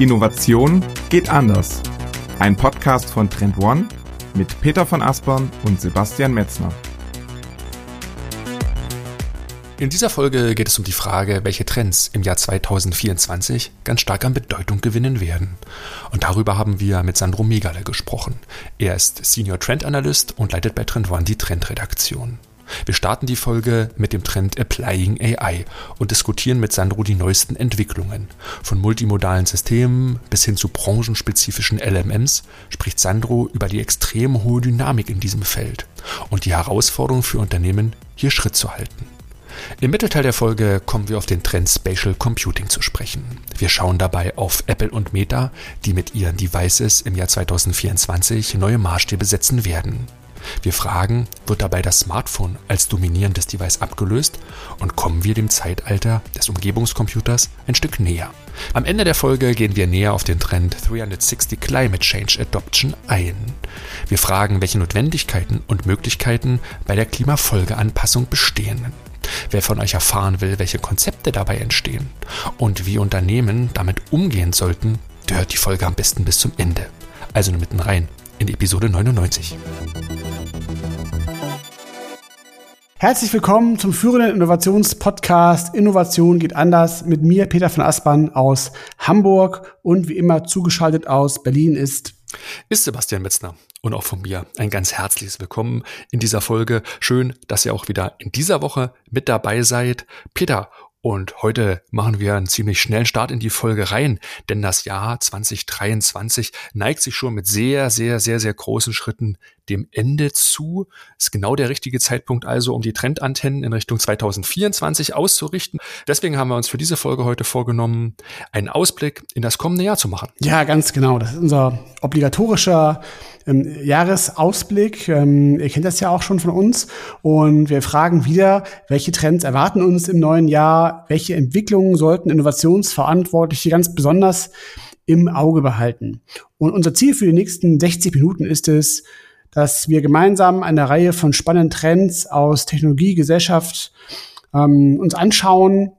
Innovation geht anders. Ein Podcast von Trend One mit Peter von Aspern und Sebastian Metzner. In dieser Folge geht es um die Frage, welche Trends im Jahr 2024 ganz stark an Bedeutung gewinnen werden. Und darüber haben wir mit Sandro Megale gesprochen. Er ist Senior Trend Analyst und leitet bei Trend One die Trendredaktion. Wir starten die Folge mit dem Trend Applying AI und diskutieren mit Sandro die neuesten Entwicklungen. Von multimodalen Systemen bis hin zu branchenspezifischen LMMs spricht Sandro über die extrem hohe Dynamik in diesem Feld und die Herausforderung für Unternehmen, hier Schritt zu halten. Im Mittelteil der Folge kommen wir auf den Trend Spatial Computing zu sprechen. Wir schauen dabei auf Apple und Meta, die mit ihren Devices im Jahr 2024 neue Maßstäbe setzen werden. Wir fragen, wird dabei das Smartphone als dominierendes Device abgelöst und kommen wir dem Zeitalter des Umgebungscomputers ein Stück näher. Am Ende der Folge gehen wir näher auf den Trend 360 Climate Change Adoption ein. Wir fragen, welche Notwendigkeiten und Möglichkeiten bei der Klimafolgeanpassung bestehen. Wer von euch erfahren will, welche Konzepte dabei entstehen und wie Unternehmen damit umgehen sollten, der hört die Folge am besten bis zum Ende. Also nur mitten rein in Episode 99. Herzlich willkommen zum führenden Innovationspodcast Innovation geht anders mit mir, Peter von Aspern aus Hamburg und wie immer zugeschaltet aus Berlin ist ist Sebastian Metzner und auch von mir ein ganz herzliches Willkommen in dieser Folge. Schön, dass ihr auch wieder in dieser Woche mit dabei seid. Peter, und heute machen wir einen ziemlich schnellen Start in die Folge rein, denn das Jahr 2023 neigt sich schon mit sehr, sehr, sehr, sehr großen Schritten dem Ende zu. Ist genau der richtige Zeitpunkt also, um die Trendantennen in Richtung 2024 auszurichten. Deswegen haben wir uns für diese Folge heute vorgenommen, einen Ausblick in das kommende Jahr zu machen. Ja, ganz genau. Das ist unser obligatorischer ähm, Jahresausblick. Ähm, ihr kennt das ja auch schon von uns. Und wir fragen wieder, welche Trends erwarten uns im neuen Jahr? Welche Entwicklungen sollten Innovationsverantwortliche ganz besonders im Auge behalten? Und unser Ziel für die nächsten 60 Minuten ist es, dass wir gemeinsam eine Reihe von spannenden Trends aus Technologie, Gesellschaft ähm, uns anschauen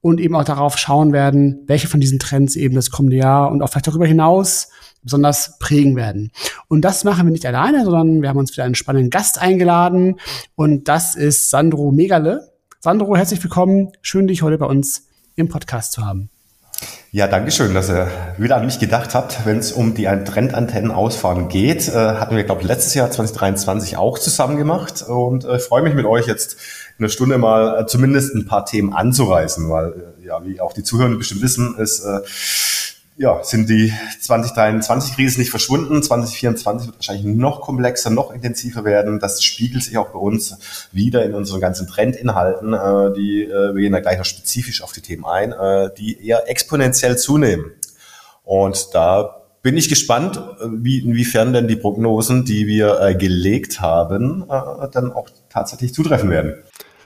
und eben auch darauf schauen werden, welche von diesen Trends eben das kommende Jahr und auch vielleicht darüber hinaus besonders prägen werden. Und das machen wir nicht alleine, sondern wir haben uns wieder einen spannenden Gast eingeladen und das ist Sandro Megale. Sandro, herzlich willkommen. Schön, dich heute bei uns im Podcast zu haben. Ja, danke schön, dass ihr wieder an mich gedacht habt. Wenn es um die Trendantennen ausfahren geht, äh, hatten wir, glaube ich, letztes Jahr 2023 auch zusammen gemacht und äh, freue mich mit euch jetzt in einer Stunde mal äh, zumindest ein paar Themen anzureißen, weil äh, ja, wie auch die Zuhörer bestimmt wissen, ist äh, ja, sind die 2023-Krise nicht verschwunden. 2024 wird wahrscheinlich noch komplexer, noch intensiver werden. Das spiegelt sich auch bei uns wieder in unseren ganzen Trendinhalten. Äh, die, äh, wir gehen da gleich noch spezifisch auf die Themen ein, äh, die eher exponentiell zunehmen. Und da bin ich gespannt, wie, inwiefern denn die Prognosen, die wir äh, gelegt haben, äh, dann auch tatsächlich zutreffen werden.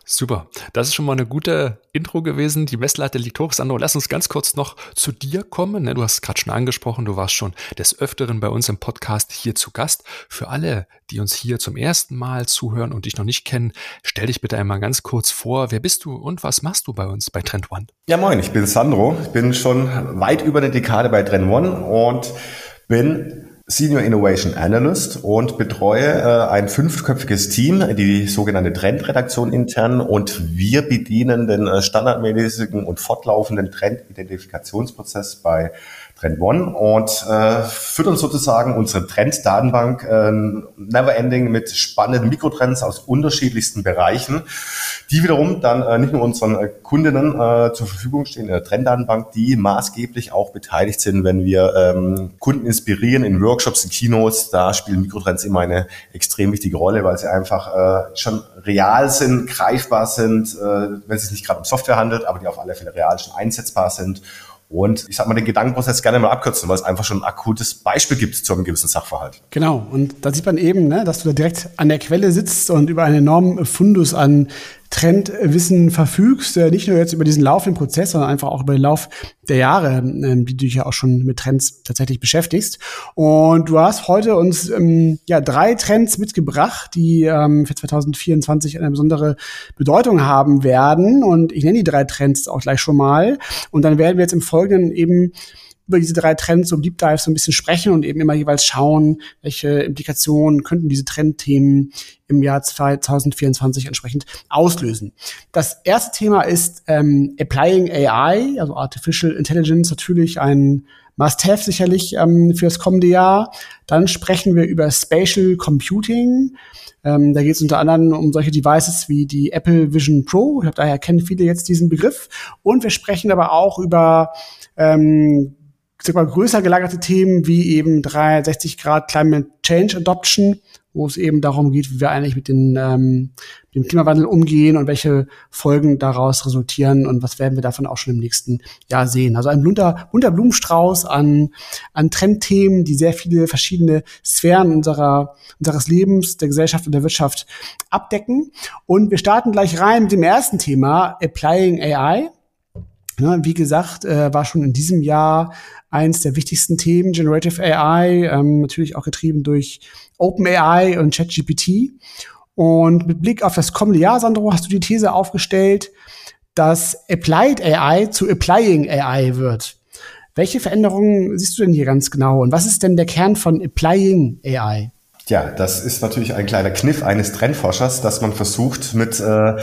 Super. Das ist schon mal eine gute Intro gewesen. Die Messlatte liegt hoch. Sandro, lass uns ganz kurz noch zu dir kommen. Ne, du hast es gerade schon angesprochen. Du warst schon des Öfteren bei uns im Podcast hier zu Gast. Für alle, die uns hier zum ersten Mal zuhören und dich noch nicht kennen, stell dich bitte einmal ganz kurz vor. Wer bist du und was machst du bei uns bei Trend One? Ja, moin. Ich bin Sandro. Ich bin schon weit über eine Dekade bei Trend One und bin Senior Innovation Analyst und betreue äh, ein fünfköpfiges Team, die sogenannte Trendredaktion intern. Und wir bedienen den äh, standardmäßigen und fortlaufenden Trendidentifikationsprozess bei Trend One und äh, füttern sozusagen unsere Trenddatenbank äh, never ending mit spannenden Mikrotrends aus unterschiedlichsten Bereichen, die wiederum dann äh, nicht nur unseren äh, Kundinnen äh, zur Verfügung stehen in der Trenddatenbank, die maßgeblich auch beteiligt sind, wenn wir ähm, Kunden inspirieren in Workshops, in Kinos. Da spielen Mikrotrends immer eine extrem wichtige Rolle, weil sie einfach äh, schon real sind, greifbar sind, äh, wenn es sich nicht gerade um Software handelt, aber die auf alle Fälle real schon einsetzbar sind und ich sag mal, den Gedankenprozess gerne mal abkürzen, weil es einfach schon ein akutes Beispiel gibt zu einem gewissen Sachverhalt. Genau. Und da sieht man eben, ne, dass du da direkt an der Quelle sitzt und über einen enormen Fundus an Trendwissen verfügst, äh, nicht nur jetzt über diesen laufenden Prozess, sondern einfach auch über den Lauf der Jahre, ähm, die du dich ja auch schon mit Trends tatsächlich beschäftigst. Und du hast heute uns ähm, ja drei Trends mitgebracht, die ähm, für 2024 eine besondere Bedeutung haben werden. Und ich nenne die drei Trends auch gleich schon mal. Und dann werden wir jetzt im Folgenden eben über diese drei Trends um Deep Dive so ein bisschen sprechen und eben immer jeweils schauen, welche Implikationen könnten diese Trendthemen im Jahr 2024 entsprechend auslösen. Das erste Thema ist ähm, Applying AI, also Artificial Intelligence, natürlich ein Must-Have sicherlich ähm, für das kommende Jahr. Dann sprechen wir über Spatial Computing. Ähm, da geht es unter anderem um solche Devices wie die Apple Vision Pro. Ich glaube, daher kennen viele jetzt diesen Begriff. Und wir sprechen aber auch über ähm, sag mal, größer gelagerte Themen wie eben 360 Grad Climate Change Adoption, wo es eben darum geht, wie wir eigentlich mit den, ähm, dem Klimawandel umgehen und welche Folgen daraus resultieren und was werden wir davon auch schon im nächsten Jahr sehen. Also ein bunter, bunter Blumenstrauß an, an Trendthemen, die sehr viele verschiedene Sphären unserer, unseres Lebens, der Gesellschaft und der Wirtschaft abdecken. Und wir starten gleich rein mit dem ersten Thema, Applying AI. Ja, wie gesagt, äh, war schon in diesem Jahr eins der wichtigsten Themen, Generative AI, ähm, natürlich auch getrieben durch OpenAI und ChatGPT. Und mit Blick auf das kommende Jahr, Sandro, hast du die These aufgestellt, dass Applied AI zu Applying AI wird. Welche Veränderungen siehst du denn hier ganz genau? Und was ist denn der Kern von Applying AI? Ja, das ist natürlich ein kleiner Kniff eines Trendforschers, dass man versucht, mit, äh,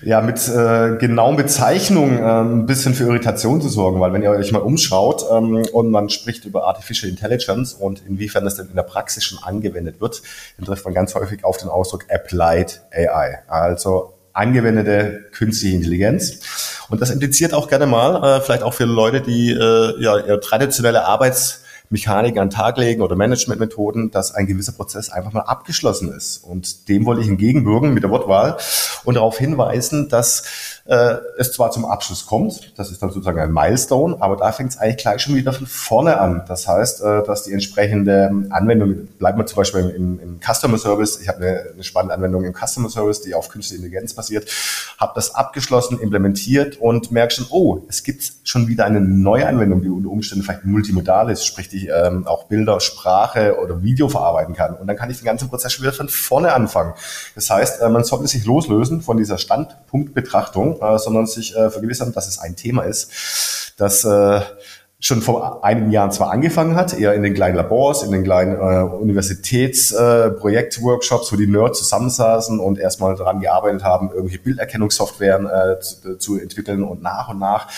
ja, mit äh, genauen Bezeichnungen äh, ein bisschen für Irritation zu sorgen, weil wenn ihr euch mal umschaut ähm, und man spricht über Artificial Intelligence und inwiefern das denn in der Praxis schon angewendet wird, dann trifft man ganz häufig auf den Ausdruck Applied AI, also angewendete künstliche Intelligenz. Und das impliziert auch gerne mal, äh, vielleicht auch für Leute, die äh, ja, ihre traditionelle Arbeits Mechanik an den Tag legen oder Managementmethoden, dass ein gewisser Prozess einfach mal abgeschlossen ist. Und dem wollte ich entgegenwirken mit der Wortwahl und darauf hinweisen, dass äh, es zwar zum Abschluss kommt, das ist dann sozusagen ein Milestone, aber da fängt es eigentlich gleich schon wieder von vorne an. Das heißt, äh, dass die entsprechende Anwendung, bleiben wir zum Beispiel im, im Customer Service, ich habe eine, eine, spannende Anwendung im Customer Service, die auf künstliche Intelligenz basiert, habe das abgeschlossen, implementiert und merke schon, oh, es gibt schon wieder eine neue Anwendung, die unter Umständen vielleicht multimodal ist, sprich die ähm, auch Bilder, Sprache oder Video verarbeiten kann. Und dann kann ich den ganzen Prozess schon wieder von vorne anfangen. Das heißt, äh, man sollte sich loslösen von dieser Standpunktbetrachtung äh, sondern sich äh, vergewissern, dass es ein Thema ist, das äh, schon vor einigen Jahren zwar angefangen hat, eher in den kleinen Labors, in den kleinen äh, Universitätsprojektworkshops, äh, wo die Nerds zusammensaßen und erstmal daran gearbeitet haben, irgendwelche Bilderkennungssoftwaren äh, zu, zu, entwickeln und nach und nach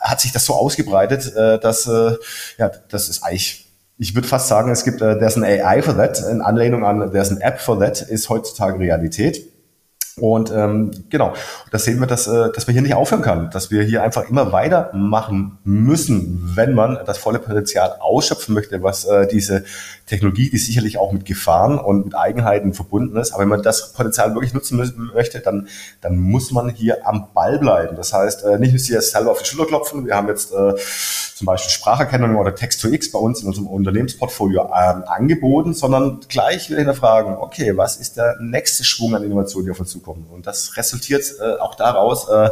hat sich das so ausgebreitet, äh, dass äh, ja, das ist eigentlich ich würde fast sagen, es gibt, äh, there's an AI for that, in Anlehnung an there's an App for that, ist heutzutage Realität. Und ähm, genau, da sehen wir, dass, äh, dass wir hier nicht aufhören kann, dass wir hier einfach immer weitermachen müssen, wenn man das volle Potenzial ausschöpfen möchte, was äh, diese Technologie, die sicherlich auch mit Gefahren und mit Eigenheiten verbunden ist, aber wenn man das Potenzial wirklich nutzen möchte, dann, dann muss man hier am Ball bleiben. Das heißt, äh, nicht nur sich selber auf die Schulter klopfen, wir haben jetzt äh, zum Beispiel Spracherkennung oder Text-to-X bei uns in unserem Unternehmensportfolio ähm, angeboten, sondern gleich wieder hinterfragen, okay, was ist der nächste Schwung an Innovation, die auf uns zukommt? Und das resultiert äh, auch daraus, äh,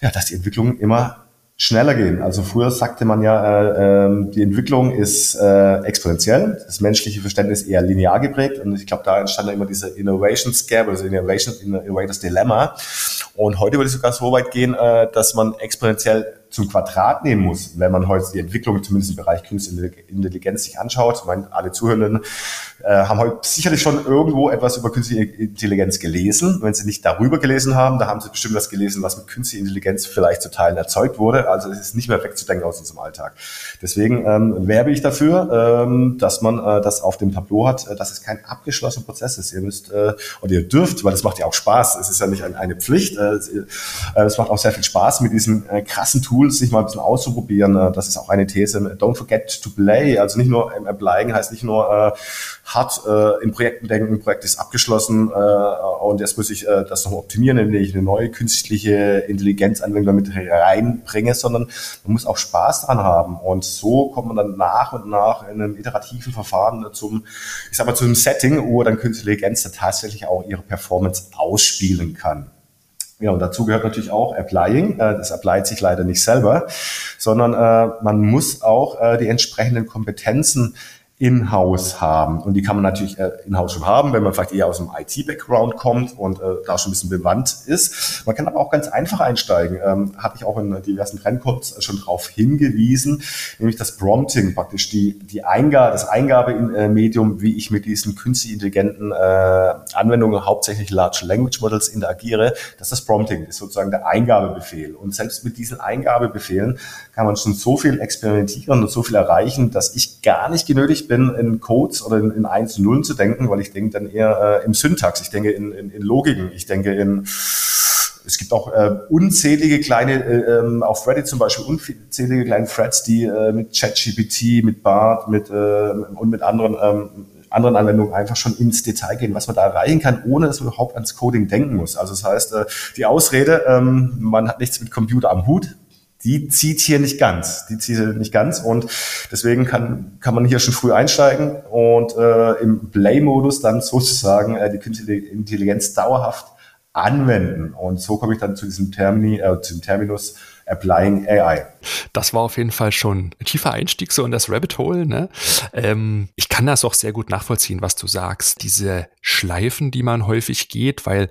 ja, dass die Entwicklung immer schneller gehen. Also früher sagte man ja, äh, äh, die Entwicklung ist äh, exponentiell, das menschliche Verständnis eher linear geprägt und ich glaube, da entstand immer dieser Innovation Scare, also Innovation Innovators Dilemma. Und heute würde ich sogar so weit gehen, äh, dass man exponentiell zum Quadrat nehmen muss, wenn man heute die Entwicklung zumindest im Bereich Künstliche Intelligenz sich anschaut. Ich meine, alle Zuhörenden äh, haben heute sicherlich schon irgendwo etwas über künstliche Intelligenz gelesen. Wenn sie nicht darüber gelesen haben, da haben sie bestimmt was gelesen, was mit künstlicher Intelligenz vielleicht zu Teilen erzeugt wurde. Also es ist nicht mehr wegzudenken aus unserem Alltag. Deswegen ähm, werbe ich dafür, ähm, dass man äh, das auf dem Tableau hat, äh, dass es kein abgeschlossener Prozess ist. Ihr müsst äh, oder ihr dürft, weil das macht ja auch Spaß. Es ist ja nicht eine Pflicht. Äh, äh, es macht auch sehr viel Spaß mit diesem äh, krassen Tool Tools sich mal ein bisschen auszuprobieren. Äh, das ist auch eine These. Don't forget to play. Also nicht nur im Applyen heißt nicht nur äh, hart äh, in Projekten denken, Projekt ist abgeschlossen äh, und jetzt muss ich äh, das noch optimieren, indem ich eine neue künstliche Intelligenzanwendung damit reinbringe, sondern man muss auch Spaß dran haben. Und so kommt man dann nach und nach in einem iterativen Verfahren zum, ich sag mal, zu Setting, wo dann künstliche Intelligenz tatsächlich auch ihre Performance ausspielen kann. Ja, und dazu gehört natürlich auch Applying. Äh, das applied sich leider nicht selber, sondern äh, man muss auch äh, die entsprechenden Kompetenzen in-house haben. Und die kann man natürlich äh, in-house schon haben, wenn man vielleicht eher aus dem IT-Background kommt und äh, da schon ein bisschen bewandt ist. Man kann aber auch ganz einfach einsteigen. Ähm, hatte ich auch in diversen Trendcodes schon darauf hingewiesen, nämlich das Prompting, praktisch die, die Eingabe, das Eingabemedium, wie ich mit diesen künstlich intelligenten äh, Anwendungen, hauptsächlich Large Language Models, interagiere. Das ist das Prompting, ist sozusagen der Eingabebefehl. Und selbst mit diesen Eingabebefehlen kann man schon so viel experimentieren und so viel erreichen, dass ich gar nicht genötigt bin, bin, in Codes oder in, in Eins und Nullen zu denken, weil ich denke dann eher äh, im Syntax, ich denke in, in, in Logiken, ich denke in es gibt auch äh, unzählige kleine, äh, ähm, auf Reddit zum Beispiel, unzählige kleine Threads, die äh, mit ChatGPT, mit BART mit, äh, und mit anderen, ähm, anderen Anwendungen einfach schon ins Detail gehen, was man da erreichen kann, ohne dass man überhaupt ans Coding denken muss. Also das heißt, äh, die Ausrede, ähm, man hat nichts mit Computer am Hut, die zieht hier nicht ganz. Die zieht hier nicht ganz und deswegen kann, kann man hier schon früh einsteigen und äh, im Play-Modus dann sozusagen äh, die künstliche Intelligenz dauerhaft anwenden. Und so komme ich dann zu diesem Termini, äh, zu dem Terminus Applying AI. Das war auf jeden Fall schon ein tiefer Einstieg so in das Rabbit Hole. Ne? Ähm, ich kann das auch sehr gut nachvollziehen, was du sagst. Diese Schleifen, die man häufig geht, weil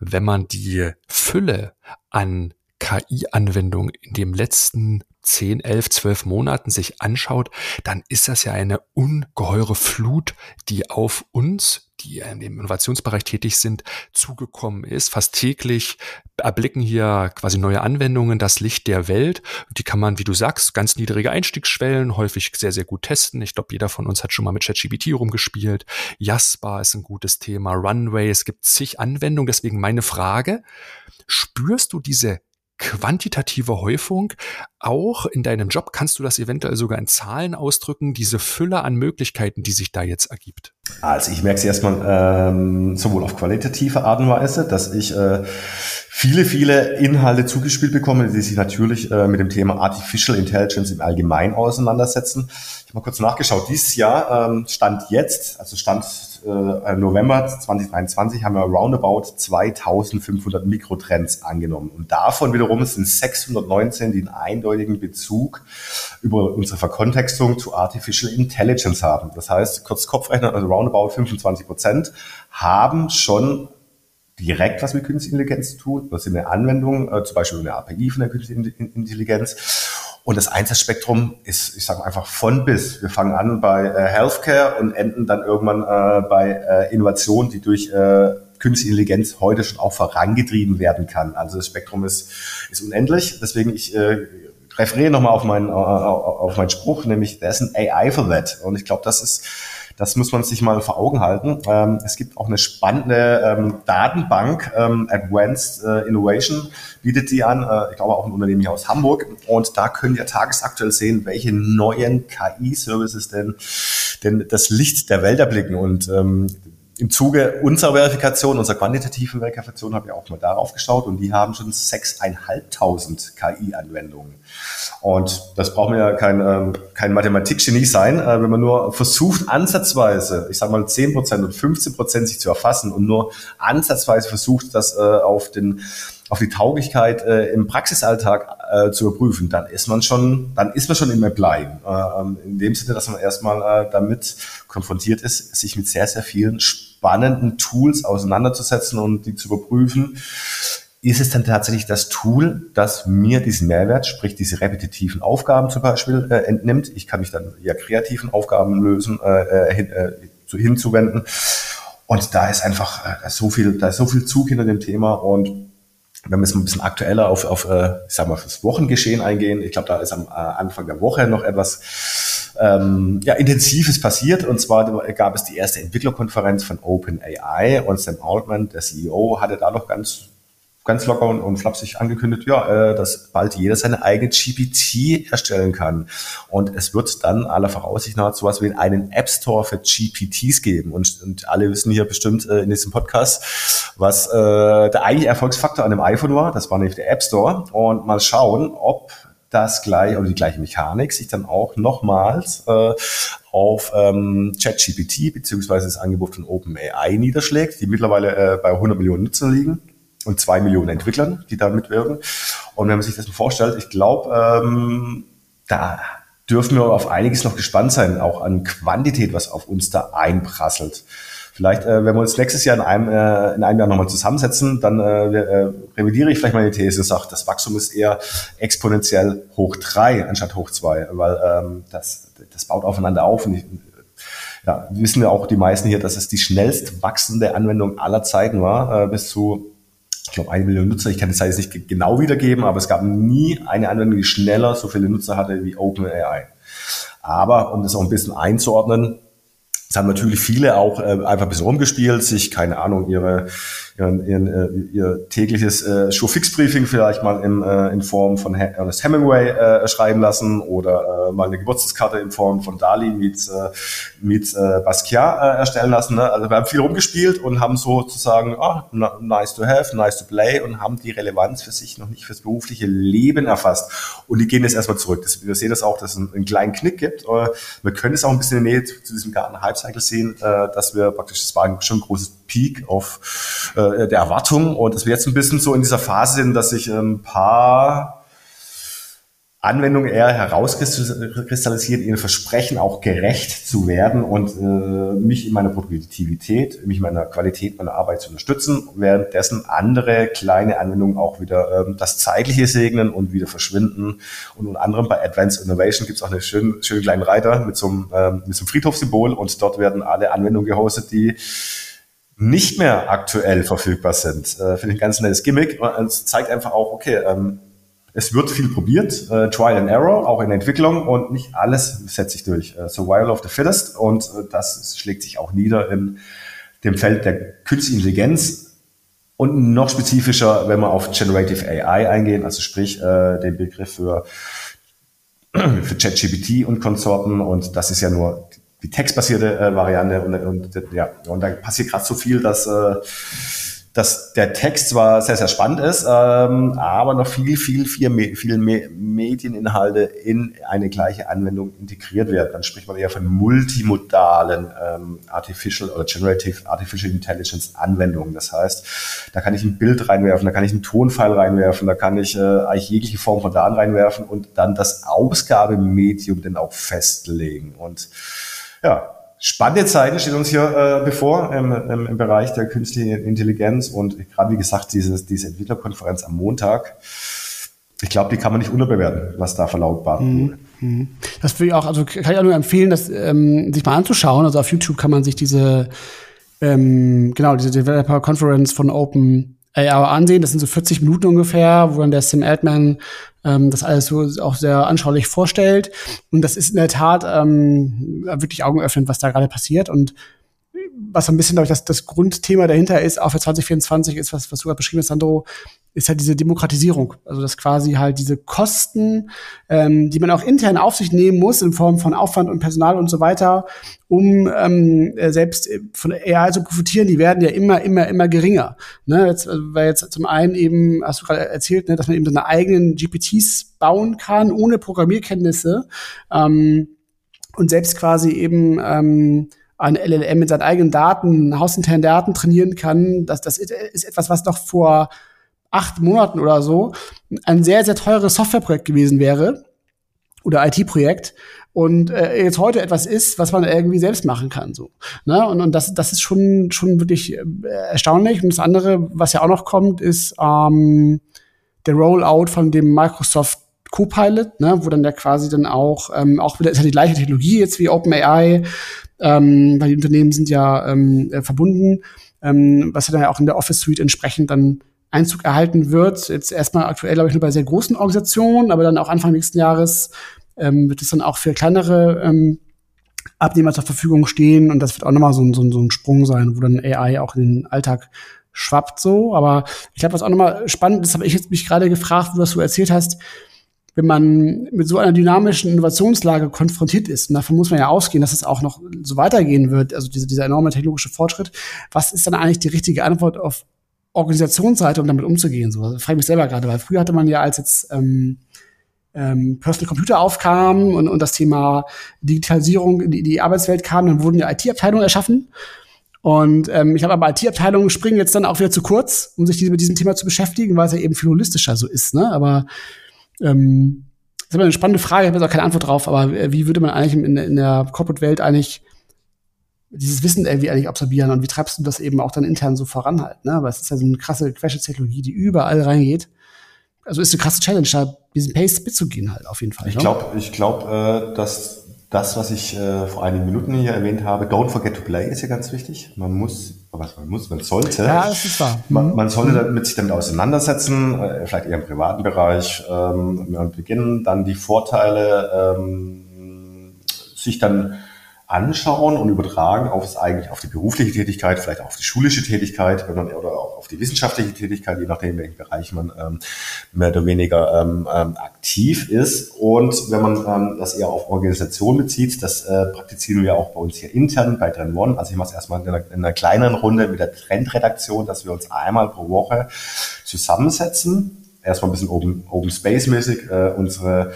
wenn man die Fülle an KI-Anwendung in dem letzten 10, 11, 12 Monaten sich anschaut, dann ist das ja eine ungeheure Flut, die auf uns, die in dem Innovationsbereich tätig sind, zugekommen ist. Fast täglich erblicken hier quasi neue Anwendungen, das Licht der Welt. Die kann man, wie du sagst, ganz niedrige Einstiegsschwellen, häufig sehr, sehr gut testen. Ich glaube, jeder von uns hat schon mal mit ChatGPT rumgespielt. Jasper ist ein gutes Thema. Runway, es gibt zig Anwendungen. Deswegen meine Frage, spürst du diese quantitative Häufung. Auch in deinem Job kannst du das eventuell sogar in Zahlen ausdrücken, diese Fülle an Möglichkeiten, die sich da jetzt ergibt. Also ich merke es erstmal ähm, sowohl auf qualitative Art und Weise, dass ich äh, viele, viele Inhalte zugespielt bekomme, die sich natürlich äh, mit dem Thema Artificial Intelligence im Allgemeinen auseinandersetzen. Ich habe mal kurz nachgeschaut. Dieses Jahr ähm, stand jetzt, also stand äh, November 2023 haben wir roundabout 2500 Mikrotrends angenommen. Und davon wiederum sind 619, die einen eindeutigen Bezug über unsere Verkontextung zu Artificial Intelligence haben. Das heißt, kurz Kopfrechner, also roundabout 25 Prozent haben schon direkt was mit künstlicher Intelligenz zu tun. Das sind eine Anwendung, äh, zum Beispiel eine API von der künstlichen Intelligenz und das Einsatzspektrum ist, ich sage einfach von bis. Wir fangen an bei äh, Healthcare und enden dann irgendwann äh, bei äh, Innovation, die durch äh, künstliche Intelligenz heute schon auch vorangetrieben werden kann. Also das Spektrum ist, ist unendlich. Deswegen ich äh, referiere nochmal auf meinen, auf meinen Spruch, nämlich there's an AI for that. Und ich glaube, das ist das muss man sich mal vor Augen halten. Ähm, es gibt auch eine spannende ähm, Datenbank, ähm, Advanced äh, Innovation bietet die an. Äh, ich glaube auch ein Unternehmen hier aus Hamburg. Und da können wir tagesaktuell sehen, welche neuen KI-Services denn, denn das Licht der Welt erblicken. Und ähm, im Zuge unserer Verifikation, unserer quantitativen Verifikation, habe ich auch mal darauf geschaut und die haben schon 6.500 KI-Anwendungen. Und das braucht man ja kein, ähm, kein Mathematikgenie sein, äh, wenn man nur versucht, ansatzweise, ich sage mal 10% und 15% sich zu erfassen und nur ansatzweise versucht, das äh, auf den auf die Tauglichkeit äh, im Praxisalltag äh, zu überprüfen, dann ist man schon, dann ist man schon im Apply. Äh, in dem Sinne, dass man erstmal äh, damit konfrontiert ist, sich mit sehr, sehr vielen spannenden Tools auseinanderzusetzen und die zu überprüfen. Ist es dann tatsächlich das Tool, das mir diesen Mehrwert, sprich diese repetitiven Aufgaben zum Beispiel äh, entnimmt? Ich kann mich dann ja kreativen Aufgaben lösen, äh, äh hin, äh, zu, hinzuwenden. Und da ist einfach äh, so viel, da ist so viel Zug hinter dem Thema und wenn wir jetzt ein bisschen aktueller auf, auf äh, ich sag mal, das Wochengeschehen eingehen, ich glaube, da ist am äh, Anfang der Woche noch etwas ähm, ja, Intensives passiert. Und zwar gab es die erste Entwicklerkonferenz von OpenAI und Sam Altman, der CEO, hatte da noch ganz ganz locker und, und flapsig angekündigt, ja, äh, dass bald jeder seine eigene GPT erstellen kann. Und es wird dann aller Voraussicht nach sowas wie einen App Store für GPTs geben. Und, und alle wissen hier bestimmt äh, in diesem Podcast, was äh, der eigentliche Erfolgsfaktor an dem iPhone war. Das war nämlich der App Store. Und mal schauen, ob das gleich oder die gleiche Mechanik sich dann auch nochmals äh, auf ähm, ChatGPT beziehungsweise das Angebot von OpenAI niederschlägt, die mittlerweile äh, bei 100 Millionen Nutzern liegen und zwei Millionen Entwicklern, die da mitwirken. Und wenn man sich das mal vorstellt, ich glaube, ähm, da dürfen wir auf einiges noch gespannt sein, auch an Quantität, was auf uns da einprasselt. Vielleicht, äh, wenn wir uns nächstes Jahr in einem, äh, in einem Jahr nochmal zusammensetzen, dann äh, äh, revidiere ich vielleicht meine These und sage, das Wachstum ist eher exponentiell hoch drei anstatt hoch zwei, weil ähm, das, das baut aufeinander auf. Und ich, ja, wissen ja auch die meisten hier, dass es die schnellst wachsende Anwendung aller Zeiten war, äh, bis zu ich glaube, eine Million Nutzer. Ich kann die Zahl jetzt nicht genau wiedergeben, aber es gab nie eine Anwendung, die schneller so viele Nutzer hatte wie OpenAI. Aber um das auch ein bisschen einzuordnen, es haben natürlich viele auch äh, einfach ein bisschen rumgespielt, sich, keine Ahnung, ihre, ihren, ihren, äh, ihr tägliches äh, Show-Fix-Briefing vielleicht mal in, äh, in Form von Ernest Hemingway äh, schreiben lassen oder äh, mal eine Geburtstagskarte in Form von Dali mit, äh, mit äh, Basquiat äh, erstellen lassen. Ne? Also wir haben viel rumgespielt und haben sozusagen, ah, nice to have, nice to play und haben die Relevanz für sich noch nicht fürs berufliche Leben erfasst. Und die gehen jetzt erstmal zurück. Das, wir sehen das auch, dass es einen, einen kleinen Knick gibt. Äh, wir können es auch ein bisschen in der Nähe zu, zu diesem Garten-Hype Lifecycle sehen, äh, dass wir praktisch, das war schon ein großes Peak auf äh, der Erwartung und dass wir jetzt ein bisschen so in dieser Phase sind, dass sich ein paar Anwendung eher herauskristallisiert, ihren Versprechen auch gerecht zu werden und äh, mich in meiner Produktivität, mich in meiner Qualität meiner Arbeit zu unterstützen, währenddessen andere kleine Anwendungen auch wieder ähm, das Zeitliche segnen und wieder verschwinden. Und unter anderem bei Advanced Innovation gibt es auch einen schönen, schönen kleinen Reiter mit so einem, ähm, mit so einem Friedhofssymbol und dort werden alle Anwendungen gehostet, die nicht mehr aktuell verfügbar sind. Äh, Finde ich ein ganz nettes Gimmick und es zeigt einfach auch, okay, ähm, es wird viel probiert, äh, Trial and Error, auch in der Entwicklung und nicht alles setzt sich durch. Äh, Survival of the Fittest und äh, das schlägt sich auch nieder in dem Feld der künstlichen Intelligenz und noch spezifischer, wenn wir auf Generative AI eingehen, also sprich äh, den Begriff für, für ChatGPT und Konsorten und das ist ja nur die textbasierte äh, Variante und, und, ja, und da passiert gerade so viel, dass äh, dass der Text zwar sehr, sehr spannend ist, ähm, aber noch viel, viel, viel, viel mehr Medieninhalte in eine gleiche Anwendung integriert werden. Dann spricht man eher von multimodalen ähm, Artificial oder Generative Artificial Intelligence Anwendungen. Das heißt, da kann ich ein Bild reinwerfen, da kann ich einen Tonfile reinwerfen, da kann ich äh, eigentlich jegliche Form von Daten reinwerfen und dann das Ausgabemedium dann auch festlegen. Und ja, Spannende Zeiten stehen uns hier äh, bevor im, im, im Bereich der künstlichen Intelligenz und gerade wie gesagt, dieses, diese Entwicklerkonferenz am Montag, ich glaube, die kann man nicht unterbewerten, was da verlautbart mhm. wurde. Mhm. Das will ich auch, also kann ich auch nur empfehlen, das ähm, sich mal anzuschauen. Also auf YouTube kann man sich diese, ähm, genau, diese Developer Conference von Open AI ansehen. Das sind so 40 Minuten ungefähr, wo dann der Sim Altman ähm, das alles so auch sehr anschaulich vorstellt. Und das ist in der Tat ähm, wirklich augenöffnend, was da gerade passiert. Und was so ein bisschen, glaube ich, das, das Grundthema dahinter ist, auch für 2024 ist, was, was du gerade beschrieben hast, Sandro, ist halt diese Demokratisierung. Also dass quasi halt diese Kosten, ähm, die man auch intern auf sich nehmen muss in Form von Aufwand und Personal und so weiter, um ähm, äh, selbst von AI zu profitieren, die werden ja immer, immer, immer geringer. Ne? Jetzt, äh, weil jetzt zum einen eben, hast du gerade erzählt, ne, dass man eben seine eigenen GPTs bauen kann, ohne Programmierkenntnisse ähm, und selbst quasi eben ähm, ein LLM mit seinen eigenen Daten, hausinternen Daten trainieren kann. Das, das ist etwas, was noch vor acht Monaten oder so ein sehr, sehr teures Softwareprojekt gewesen wäre oder IT-Projekt und äh, jetzt heute etwas ist, was man irgendwie selbst machen kann. So. Ne? Und, und das, das ist schon, schon wirklich äh, erstaunlich. Und das andere, was ja auch noch kommt, ist ähm, der Rollout von dem Microsoft Copilot, ne, wo dann ja quasi dann auch, ähm, auch wieder ist ja die gleiche Technologie jetzt wie OpenAI, ähm, weil die Unternehmen sind ja ähm, äh, verbunden, ähm, was ja dann ja auch in der Office Suite entsprechend dann Einzug erhalten wird. Jetzt erstmal aktuell, glaube ich, nur bei sehr großen Organisationen, aber dann auch Anfang nächsten Jahres ähm, wird es dann auch für kleinere ähm, Abnehmer zur Verfügung stehen. Und das wird auch nochmal so, so, so ein Sprung sein, wo dann AI auch in den Alltag schwappt so. Aber ich glaube, was auch nochmal spannend ist, habe ich jetzt mich gerade gefragt, was du erzählt hast, wenn man mit so einer dynamischen Innovationslage konfrontiert ist, und davon muss man ja ausgehen, dass es auch noch so weitergehen wird, also diese, dieser enorme technologische Fortschritt, was ist dann eigentlich die richtige Antwort auf Organisationsseite, um damit umzugehen. So, also, frage ich mich selber gerade, weil früher hatte man ja, als jetzt ähm, ähm, Personal Computer aufkam und, und das Thema Digitalisierung in die, die Arbeitswelt kam, dann wurden ja IT-Abteilungen erschaffen. Und ähm, ich glaube aber, IT-Abteilungen springen jetzt dann auch wieder zu kurz, um sich diese, mit diesem Thema zu beschäftigen, weil es ja eben viel holistischer so ist. Ne? Aber ähm, ist aber eine spannende Frage, ich habe jetzt auch keine Antwort drauf, aber äh, wie würde man eigentlich in, in der Corporate-Welt eigentlich dieses Wissen irgendwie eigentlich absorbieren und wie treibst du das eben auch dann intern so voran halt, ne? Aber es ist ja so eine krasse Querschnittstechnologie, die überall reingeht. Also ist eine krasse Challenge, da diesen Pace mitzugehen halt auf jeden Fall. Ich ne? glaube, ich glaube, äh, dass das, was ich äh, vor einigen Minuten hier erwähnt habe, don't forget to play ist ja ganz wichtig. Man muss, was man muss, man sollte. Ja, das ist wahr. Man, Mhm. man sollte damit, sich damit auseinandersetzen, äh, vielleicht eher im privaten Bereich, ähm, und beginnen, dann die Vorteile ähm, sich dann anschauen und übertragen auf es eigentlich auf die berufliche Tätigkeit, vielleicht auch auf die schulische Tätigkeit wenn man, oder auch auf die wissenschaftliche Tätigkeit, je nachdem, in welchem Bereich man ähm, mehr oder weniger ähm, ähm, aktiv ist. Und wenn man ähm, das eher auf Organisation bezieht, das äh, praktizieren wir auch bei uns hier intern bei Trend One. Also ich mache es erstmal in einer, in einer kleineren Runde mit der Trendredaktion, dass wir uns einmal pro Woche zusammensetzen. Erstmal ein bisschen Open, Open Space-mäßig äh, unsere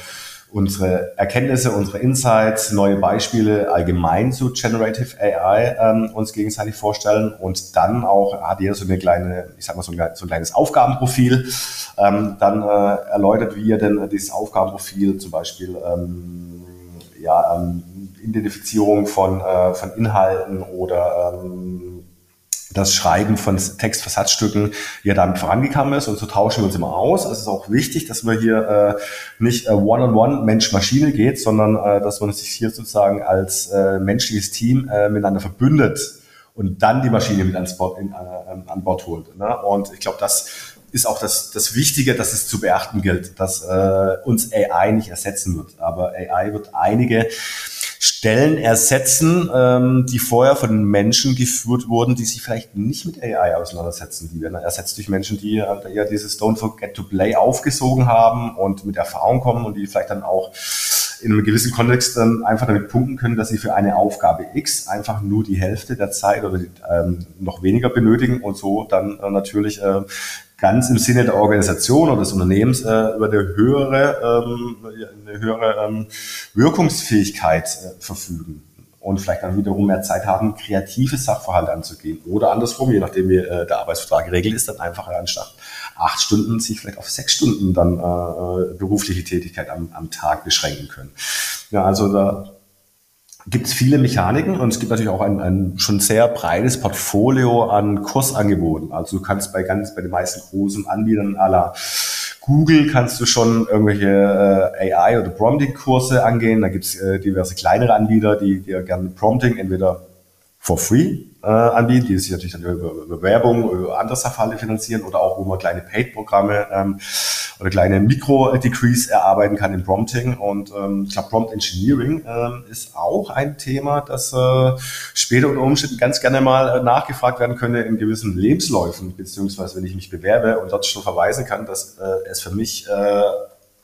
unsere Erkenntnisse, unsere Insights, neue Beispiele allgemein zu Generative AI ähm, uns gegenseitig vorstellen und dann auch hat jeder so eine kleine, ich sag mal so ein, so ein kleines Aufgabenprofil, ähm, dann äh, erläutert, wie ihr denn dieses Aufgabenprofil zum Beispiel ähm, ja, ähm, Identifizierung von, äh, von Inhalten oder ähm, das Schreiben von Textversatzstücken, er damit vorangekommen ist. Und so tauschen wir uns immer aus. Es ist auch wichtig, dass man hier äh, nicht äh, One-on-One Mensch-Maschine geht, sondern äh, dass man sich hier sozusagen als äh, menschliches Team äh, miteinander verbündet und dann die Maschine mit ans Bord, in, äh, an Bord holt. Ne? Und ich glaube, das ist auch das, das Wichtige, dass es zu beachten gilt, dass äh, uns AI nicht ersetzen wird. Aber AI wird einige Stellen ersetzen, ähm, die vorher von Menschen geführt wurden, die sich vielleicht nicht mit AI auseinandersetzen. Die werden ersetzt durch Menschen, die äh, ja dieses Don't Forget to Play aufgesogen haben und mit Erfahrung kommen und die vielleicht dann auch in einem gewissen Kontext dann einfach damit punkten können, dass sie für eine Aufgabe X einfach nur die Hälfte der Zeit oder die, ähm, noch weniger benötigen und so dann äh, natürlich äh, ganz im Sinne der Organisation oder des Unternehmens äh, über eine höhere, ähm, eine höhere ähm, Wirkungsfähigkeit äh, verfügen und vielleicht dann wiederum mehr Zeit haben, kreative Sachverhalte anzugehen. Oder andersrum, je nachdem wie äh, der Arbeitsvertrag geregelt ist, dann einfach anstatt acht Stunden sich vielleicht auf sechs Stunden dann äh, berufliche Tätigkeit am, am Tag beschränken können. Ja, also da gibt es viele Mechaniken und es gibt natürlich auch ein, ein schon sehr breites Portfolio an Kursangeboten. Also du kannst bei ganz bei den meisten großen Anbietern aller Google kannst du schon irgendwelche äh, AI oder Prompting-Kurse angehen. Da gibt es äh, diverse kleinere Anbieter, die dir gerne Prompting entweder for free äh, anbieten, die sich natürlich dann über, über Werbung, über andere Sachverhalte finanzieren oder auch, wo man kleine Paid-Programme ähm, oder kleine Mikro-Degrees erarbeiten kann in Prompting. Und ähm, ich glaube, Prompt Engineering ähm, ist auch ein Thema, das äh, später unter Umständen ganz gerne mal äh, nachgefragt werden könnte in gewissen Lebensläufen, beziehungsweise wenn ich mich bewerbe und dort schon verweisen kann, dass äh, es für mich äh,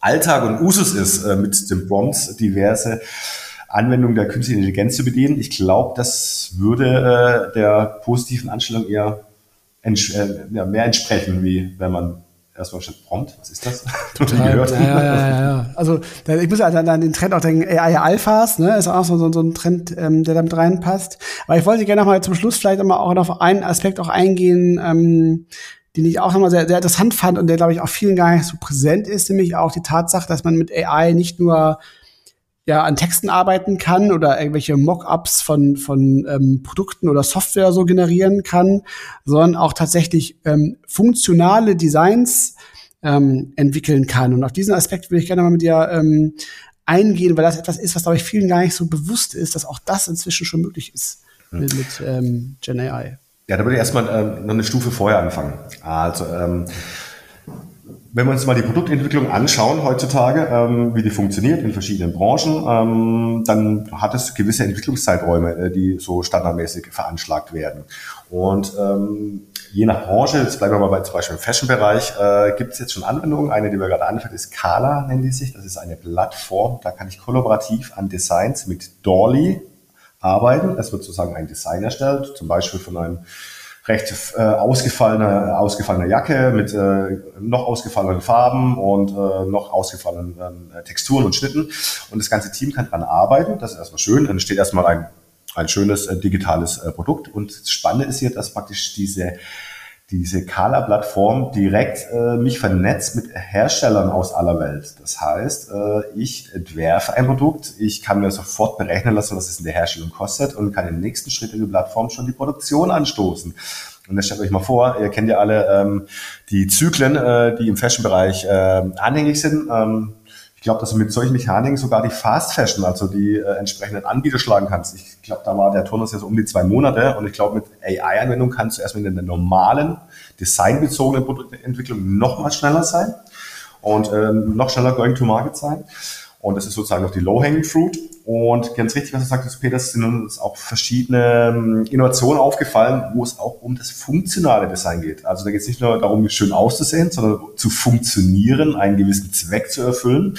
Alltag und Usus ist, äh, mit den Prompts diverse Anwendung der künstlichen Intelligenz zu bedienen. Ich glaube, das würde äh, der positiven Anstellung eher ents äh, ja, mehr entsprechen, wie wenn man erstmal statt Prompt, was ist das? Total. Ja, ja, ja, ja. Also ich muss ja dann an den Trend auch denken, AI Alphas, ne, ist auch so, so, so ein Trend, ähm, der damit reinpasst. Aber ich wollte gerne noch mal zum Schluss vielleicht noch mal auch auf einen Aspekt auch eingehen, ähm, den ich auch nochmal sehr, sehr interessant fand und der, glaube ich, auch vielen gar nicht so präsent ist, nämlich auch die Tatsache, dass man mit AI nicht nur ja an Texten arbeiten kann oder irgendwelche Mockups von von ähm, Produkten oder Software so generieren kann, sondern auch tatsächlich ähm, funktionale Designs ähm, entwickeln kann. Und auf diesen Aspekt würde ich gerne mal mit dir ähm, eingehen, weil das etwas ist, was glaube ich vielen gar nicht so bewusst ist, dass auch das inzwischen schon möglich ist mit, mit ähm, Gen AI. Ja, da würde ich erstmal ähm, noch eine Stufe vorher anfangen. Also ähm, wenn wir uns mal die Produktentwicklung anschauen heutzutage, ähm, wie die funktioniert in verschiedenen Branchen, ähm, dann hat es gewisse Entwicklungszeiträume, äh, die so standardmäßig veranschlagt werden. Und ähm, je nach Branche, jetzt bleiben wir mal bei zum Beispiel im Fashion-Bereich, äh, gibt es jetzt schon Anwendungen. Eine, die mir gerade anfällt, ist Kala, nennen die sich. Das ist eine Plattform, da kann ich kollaborativ an Designs mit Dolly arbeiten. Es wird sozusagen ein Design erstellt, zum Beispiel von einem recht äh, ausgefallener, ausgefallener Jacke mit äh, noch ausgefallenen Farben und äh, noch ausgefallenen äh, Texturen und Schnitten. Und das ganze Team kann dran arbeiten. Das ist erstmal schön. Dann steht erstmal ein, ein schönes äh, digitales äh, Produkt. Und das Spannende ist hier, dass praktisch diese diese Kala-Plattform direkt äh, mich vernetzt mit Herstellern aus aller Welt. Das heißt, äh, ich entwerfe ein Produkt, ich kann mir sofort berechnen lassen, was es in der Herstellung kostet und kann im nächsten Schritt in der Plattform schon die Produktion anstoßen. Und das stellt euch mal vor, ihr kennt ja alle ähm, die Zyklen, äh, die im Fashion-Bereich äh, anhängig sind. Ähm, ich glaube, dass du mit solchen Mechaniken sogar die Fast Fashion, also die äh, entsprechenden Anbieter schlagen kannst. Ich glaube, da war der Turnus so um die zwei Monate und ich glaube, mit AI-Anwendung kannst du erstmal in der normalen, designbezogenen Produktentwicklung noch mal schneller sein und ähm, noch schneller going to market sein. Und das ist sozusagen noch die Low-Hanging Fruit. Und ganz richtig, was du sagst, Peter, sind uns auch verschiedene ähm, Innovationen aufgefallen, wo es auch um das funktionale Design geht. Also da geht es nicht nur darum, schön auszusehen, sondern zu funktionieren, einen gewissen Zweck zu erfüllen.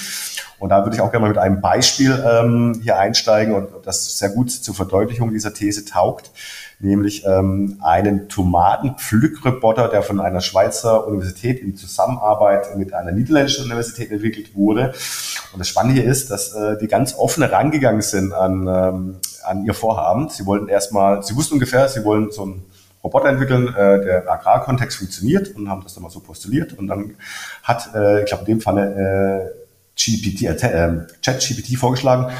Und da würde ich auch gerne mal mit einem Beispiel ähm, hier einsteigen und das sehr gut zur Verdeutlichung dieser These taugt nämlich ähm, einen Tomatenpflückroboter, der von einer Schweizer Universität in Zusammenarbeit mit einer niederländischen Universität entwickelt wurde. Und das Spannende hier ist, dass äh, die ganz offen rangegangen sind an, ähm, an ihr Vorhaben. Sie wollten erstmal, sie wussten ungefähr, sie wollen so einen Roboter entwickeln, äh, der im Agrarkontext funktioniert und haben das dann mal so postuliert. Und dann hat, äh, ich glaube in dem Falle, äh, GPT, äh, äh, ChatGPT vorgeschlagen,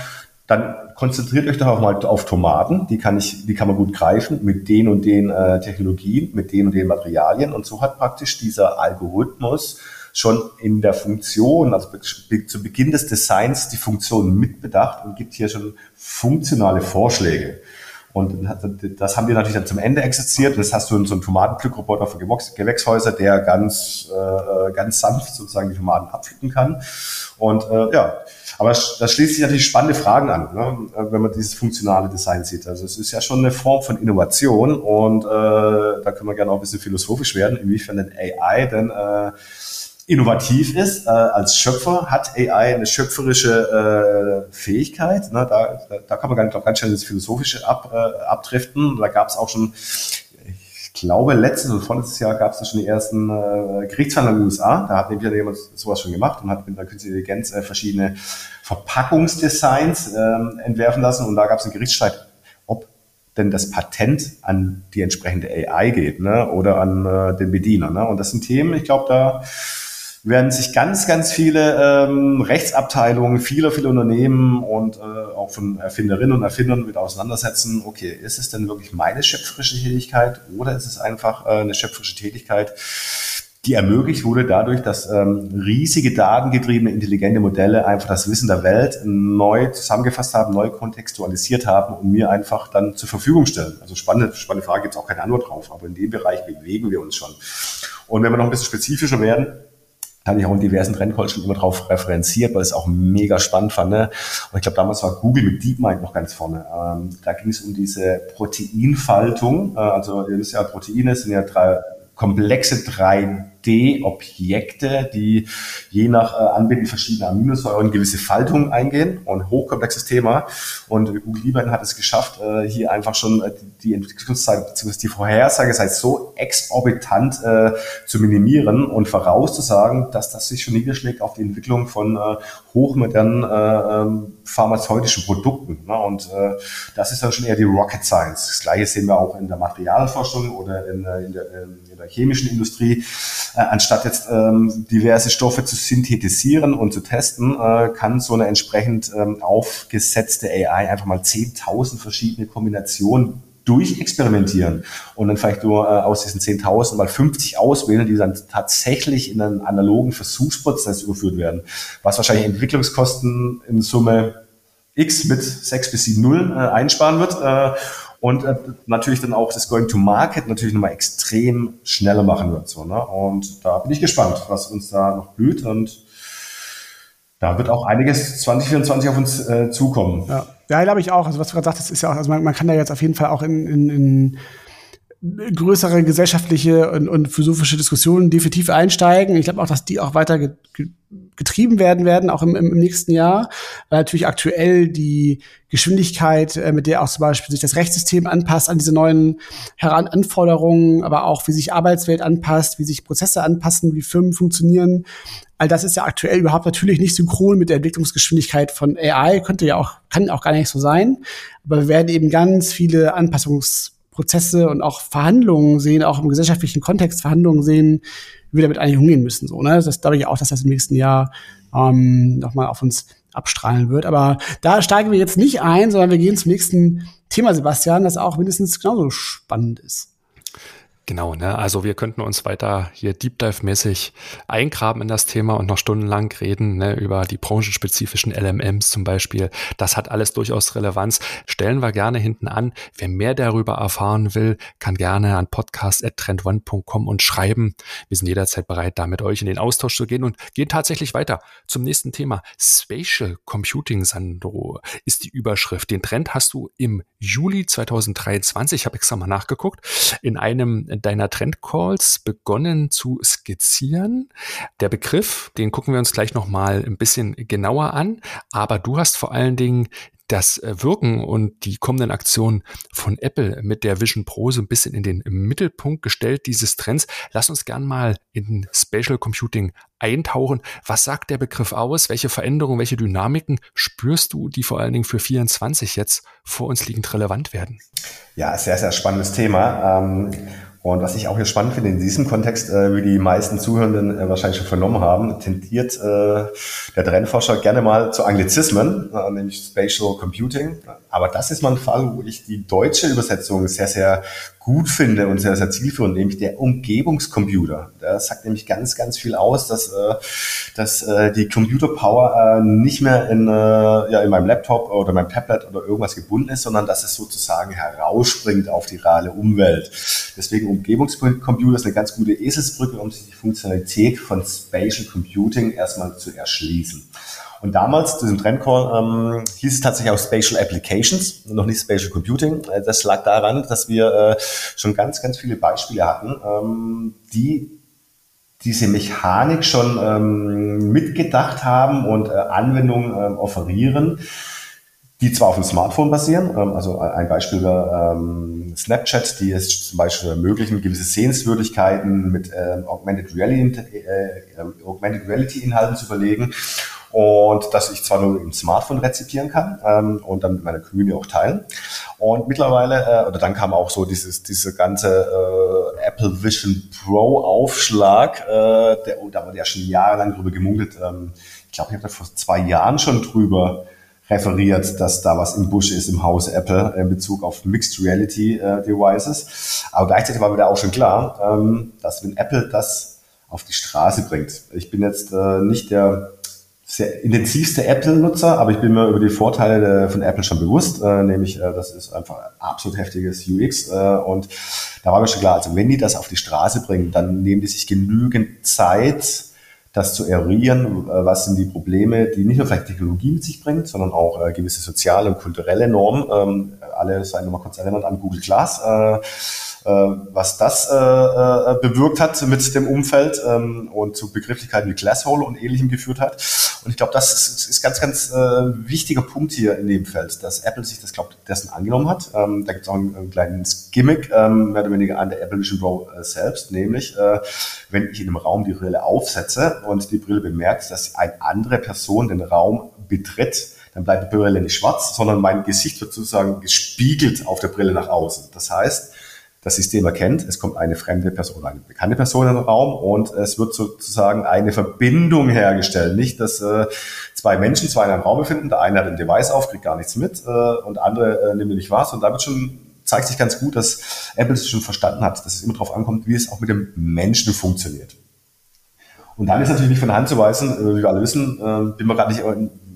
dann konzentriert euch doch auch mal auf Tomaten. Die kann ich, die kann man gut greifen mit den und den äh, Technologien, mit den und den Materialien. Und so hat praktisch dieser Algorithmus schon in der Funktion, also zu Beginn des Designs, die Funktion mitbedacht und gibt hier schon funktionale Vorschläge. Und das haben wir natürlich dann zum Ende exerziert. Das hast du so einen Tomatenpflückroboter für Gewächshäuser, der ganz, äh, ganz sanft sozusagen die Tomaten abpflücken kann. Und äh, ja, aber das schließt sich natürlich spannende Fragen an, ne? wenn man dieses funktionale Design sieht. Also es ist ja schon eine Form von Innovation und äh, da können wir gerne auch ein bisschen philosophisch werden, inwiefern denn AI denn äh, innovativ ist äh, als Schöpfer, hat AI eine schöpferische äh, Fähigkeit. Ne? Da, da kann man ganz, ganz schnell ins Philosophische ab, äh, abdriften. Da gab es auch schon, ich glaube, letztes oder vorletztes Jahr gab es da schon die ersten äh, Gerichtsverhandlungen in den USA. Da hat nämlich jemand sowas schon gemacht und hat mit der künstlichen Intelligenz äh, verschiedene Verpackungsdesigns äh, entwerfen lassen. Und da gab es einen Gerichtsstreit, ob denn das Patent an die entsprechende AI geht ne? oder an äh, den Bediener. Ne? Und das sind Themen, ich glaube, da werden sich ganz, ganz viele ähm, Rechtsabteilungen, viele, viele Unternehmen und äh, auch von Erfinderinnen und Erfindern mit auseinandersetzen. Okay, ist es denn wirklich meine schöpferische Tätigkeit oder ist es einfach äh, eine schöpferische Tätigkeit, die ermöglicht wurde dadurch, dass ähm, riesige datengetriebene, intelligente Modelle einfach das Wissen der Welt neu zusammengefasst haben, neu kontextualisiert haben und mir einfach dann zur Verfügung stellen. Also spannende, spannende Frage, gibt es auch keine Antwort drauf, aber in dem Bereich bewegen wir uns schon. Und wenn wir noch ein bisschen spezifischer werden, habe ich auch in diversen Trendcalls schon immer drauf referenziert, weil ich es auch mega spannend fand. Ne? Und ich glaube, damals war Google mit DeepMind noch ganz vorne. Ähm, da ging es um diese Proteinfaltung. Äh, also ihr wisst ja, Proteine sind ja drei komplexe 3D-Objekte, die je nach äh, Anbinden verschiedener Aminosäuren gewisse Faltungen eingehen und hochkomplexes Thema. Und Google Liebern hat es geschafft, äh, hier einfach schon äh, die Entwicklungszeit bzw. die Vorhersagezeit so exorbitant zu minimieren und vorauszusagen, dass das sich schon niederschlägt auf die Entwicklung von hochmodernen äh, ähm, pharmazeutischen Produkten. Ne? Und äh, das ist dann schon eher die Rocket Science. Das gleiche sehen wir auch in der Materialforschung oder in, äh, in, der, in der chemischen Industrie. Äh, anstatt jetzt ähm, diverse Stoffe zu synthetisieren und zu testen, äh, kann so eine entsprechend ähm, aufgesetzte AI einfach mal 10.000 verschiedene Kombinationen durchexperimentieren und dann vielleicht nur äh, aus diesen 10.000 mal 50 auswählen, die dann tatsächlich in einen analogen Versuchsprozess überführt werden, was wahrscheinlich Entwicklungskosten in Summe X mit 6 bis 7 Nullen äh, einsparen wird äh, und äh, natürlich dann auch das Going to Market natürlich nochmal extrem schneller machen wird. So, ne? Und da bin ich gespannt, was uns da noch blüht und da wird auch einiges 2024 auf uns äh, zukommen. Ja. Ja, glaube ich auch. Also was du gerade sagtest, ist ja auch, also man, man kann da jetzt auf jeden Fall auch in, in, in größere gesellschaftliche und, und philosophische Diskussionen definitiv einsteigen. Ich glaube auch, dass die auch weiter getrieben werden werden, auch im, im, nächsten Jahr, weil natürlich aktuell die Geschwindigkeit, äh, mit der auch zum Beispiel sich das Rechtssystem anpasst an diese neuen Heran Anforderungen, aber auch wie sich Arbeitswelt anpasst, wie sich Prozesse anpassen, wie Firmen funktionieren. All das ist ja aktuell überhaupt natürlich nicht synchron mit der Entwicklungsgeschwindigkeit von AI, könnte ja auch, kann auch gar nicht so sein. Aber wir werden eben ganz viele Anpassungs Prozesse und auch Verhandlungen sehen, auch im gesellschaftlichen Kontext Verhandlungen sehen, wie wir damit eigentlich umgehen müssen. So, ne? Das glaube ich auch, dass das im nächsten Jahr ähm, nochmal auf uns abstrahlen wird. Aber da steigen wir jetzt nicht ein, sondern wir gehen zum nächsten Thema, Sebastian, das auch mindestens genauso spannend ist. Genau, ne? Also wir könnten uns weiter hier Deep Dive-mäßig eingraben in das Thema und noch stundenlang reden, ne, über die branchenspezifischen LMMs zum Beispiel. Das hat alles durchaus Relevanz. Stellen wir gerne hinten an. Wer mehr darüber erfahren will, kann gerne an podcast.trendone.com und schreiben. Wir sind jederzeit bereit, da mit euch in den Austausch zu gehen und gehen tatsächlich weiter zum nächsten Thema. Spatial Computing, Sandro, ist die Überschrift. Den Trend hast du im Juli 2023, ich habe extra mal nachgeguckt, in einem deiner Trendcalls begonnen zu skizzieren. Der Begriff, den gucken wir uns gleich nochmal ein bisschen genauer an, aber du hast vor allen Dingen das äh, Wirken und die kommenden Aktionen von Apple mit der Vision Pro so ein bisschen in den Mittelpunkt gestellt dieses Trends. Lass uns gern mal in Spatial Computing eintauchen. Was sagt der Begriff aus? Welche Veränderungen, welche Dynamiken spürst du, die vor allen Dingen für 24 jetzt vor uns liegend relevant werden? Ja, sehr, sehr spannendes Thema. Ähm und was ich auch hier spannend finde in diesem Kontext, äh, wie die meisten Zuhörenden äh, wahrscheinlich schon vernommen haben, tendiert äh, der Trendforscher gerne mal zu Anglizismen, äh, nämlich Spatial Computing. Aber das ist mal ein Fall, wo ich die deutsche Übersetzung sehr, sehr gut finde und sehr, sehr zielführend, nämlich der Umgebungscomputer. Das sagt nämlich ganz, ganz viel aus, dass, äh, dass äh, die Computerpower äh, nicht mehr in, äh, ja, in meinem Laptop oder meinem Tablet oder irgendwas gebunden ist, sondern dass es sozusagen herausspringt auf die reale Umwelt. Deswegen Umgebungscomputer ist eine ganz gute Eselsbrücke, um sich die Funktionalität von Spatial Computing erstmal zu erschließen. Und damals, zu diesem Trendcall, ähm, hieß es tatsächlich auch Spatial Applications, noch nicht Spatial Computing. Äh, das lag daran, dass wir äh, schon ganz, ganz viele Beispiele hatten, ähm, die diese Mechanik schon ähm, mitgedacht haben und äh, Anwendungen ähm, offerieren, die zwar auf dem Smartphone basieren, ähm, also ein Beispiel wäre ähm, Snapchat, die es zum Beispiel ermöglichen, gewisse Sehenswürdigkeiten mit ähm, Augmented Reality, äh, äh Reality Inhalten zu überlegen und dass ich zwar nur im Smartphone rezipieren kann ähm, und dann mit meiner Community auch teilen. Und mittlerweile, äh, oder dann kam auch so dieses, diese ganze äh, Apple Vision Pro Aufschlag, äh, der, oh, da wurde ja schon jahrelang drüber gemunkelt. Ähm, ich glaube, ich habe da vor zwei Jahren schon drüber referiert, dass da was im Busch ist im Haus Apple in Bezug auf Mixed Reality äh, Devices. Aber gleichzeitig war mir da auch schon klar, ähm, dass wenn Apple das auf die Straße bringt, ich bin jetzt äh, nicht der sehr intensivste Apple-Nutzer, aber ich bin mir über die Vorteile von Apple schon bewusst, äh, nämlich äh, das ist einfach absolut heftiges UX äh, und da war mir schon klar, also wenn die das auf die Straße bringen, dann nehmen die sich genügend Zeit, das zu eruieren, äh, was sind die Probleme, die nicht nur vielleicht Technologie mit sich bringt, sondern auch äh, gewisse soziale und kulturelle Normen. Ähm, alle seien nochmal kurz erinnert an Google Glass. Äh, äh, was das äh, äh, bewirkt hat mit dem Umfeld ähm, und zu Begrifflichkeiten wie Glasshole und ähnlichem geführt hat. Und ich glaube, das ist, ist ganz, ganz äh, wichtiger Punkt hier in dem Feld, dass Apple sich das, glaube dessen angenommen hat. Ähm, da gibt es auch ein, ein kleines Gimmick, ähm, mehr oder weniger an der Apple Vision Pro äh, selbst, nämlich äh, wenn ich in einem Raum die Brille aufsetze und die Brille bemerkt, dass eine andere Person den Raum betritt, dann bleibt die Brille nicht schwarz, sondern mein Gesicht wird sozusagen gespiegelt auf der Brille nach außen. Das heißt, das System erkennt, es kommt eine fremde Person, eine bekannte Person in den Raum und es wird sozusagen eine Verbindung hergestellt. Nicht, dass äh, zwei Menschen zwei in einem Raum befinden, der eine hat ein Device auf, kriegt gar nichts mit äh, und andere äh, nimmt nicht was und da wird schon zeigt sich ganz gut, dass Apple es schon verstanden hat, dass es immer darauf ankommt, wie es auch mit dem Menschen funktioniert. Und dann ist natürlich nicht von Hand zu weisen, äh, wie wir alle wissen, äh, bin mir gerade nicht,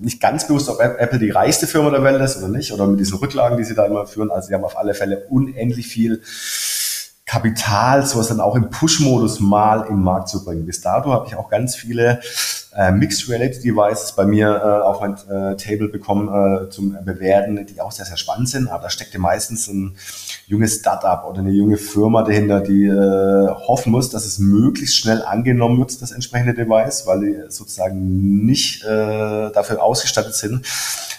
nicht ganz bewusst, ob Apple die reichste Firma der Welt ist oder nicht, oder mit diesen Rücklagen, die sie da immer führen. Also sie haben auf alle Fälle unendlich viel Kapital, sowas dann auch im Push-Modus mal in den Markt zu bringen. Bis dato habe ich auch ganz viele äh, Mixed Reality Devices bei mir äh, auf mein äh, Table bekommen äh, zum Bewerten, die auch sehr, sehr spannend sind. Aber da steckt ja meistens ein junges Startup oder eine junge Firma dahinter, die äh, hoffen muss, dass es möglichst schnell angenommen wird, das entsprechende Device, weil die sozusagen nicht äh, dafür ausgestattet sind,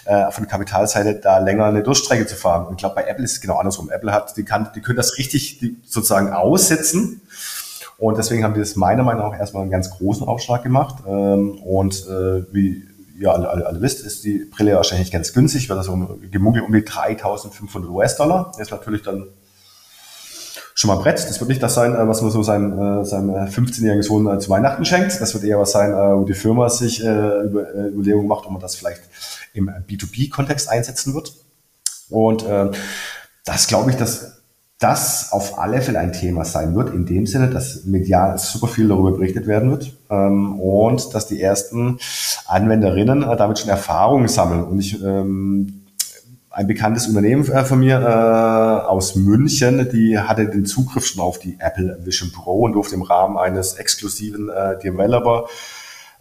äh, von der Kapitalseite da länger eine Durchstrecke zu fahren. Und ich glaube, bei Apple ist es genau andersrum. Apple hat, die kann, die können das richtig die, sozusagen aussetzen und deswegen haben die das meiner Meinung nach erstmal einen ganz großen Aufschlag gemacht. Ähm, und äh, wie ihr alle, alle, alle wisst, ist die Brille wahrscheinlich ganz günstig, weil das um, gemunkelt um die 3500 US-Dollar. Ist natürlich dann schon mal Brett. Das wird nicht das sein, äh, was man so seinem, äh, seinem 15-jährigen Sohn zu Weihnachten schenkt. Das wird eher was sein, wo die Firma sich über, Überlegungen macht, ob man das vielleicht im B2B-Kontext einsetzen wird. Und das glaube ich, dass das auf alle Fälle ein Thema sein wird, in dem Sinne, dass medial super viel darüber berichtet werden wird ähm, und dass die ersten Anwenderinnen äh, damit schon Erfahrungen sammeln. Und ich ähm, ein bekanntes Unternehmen äh, von mir äh, aus München, die hatte den Zugriff schon auf die Apple Vision Pro und durfte im Rahmen eines exklusiven äh, Developer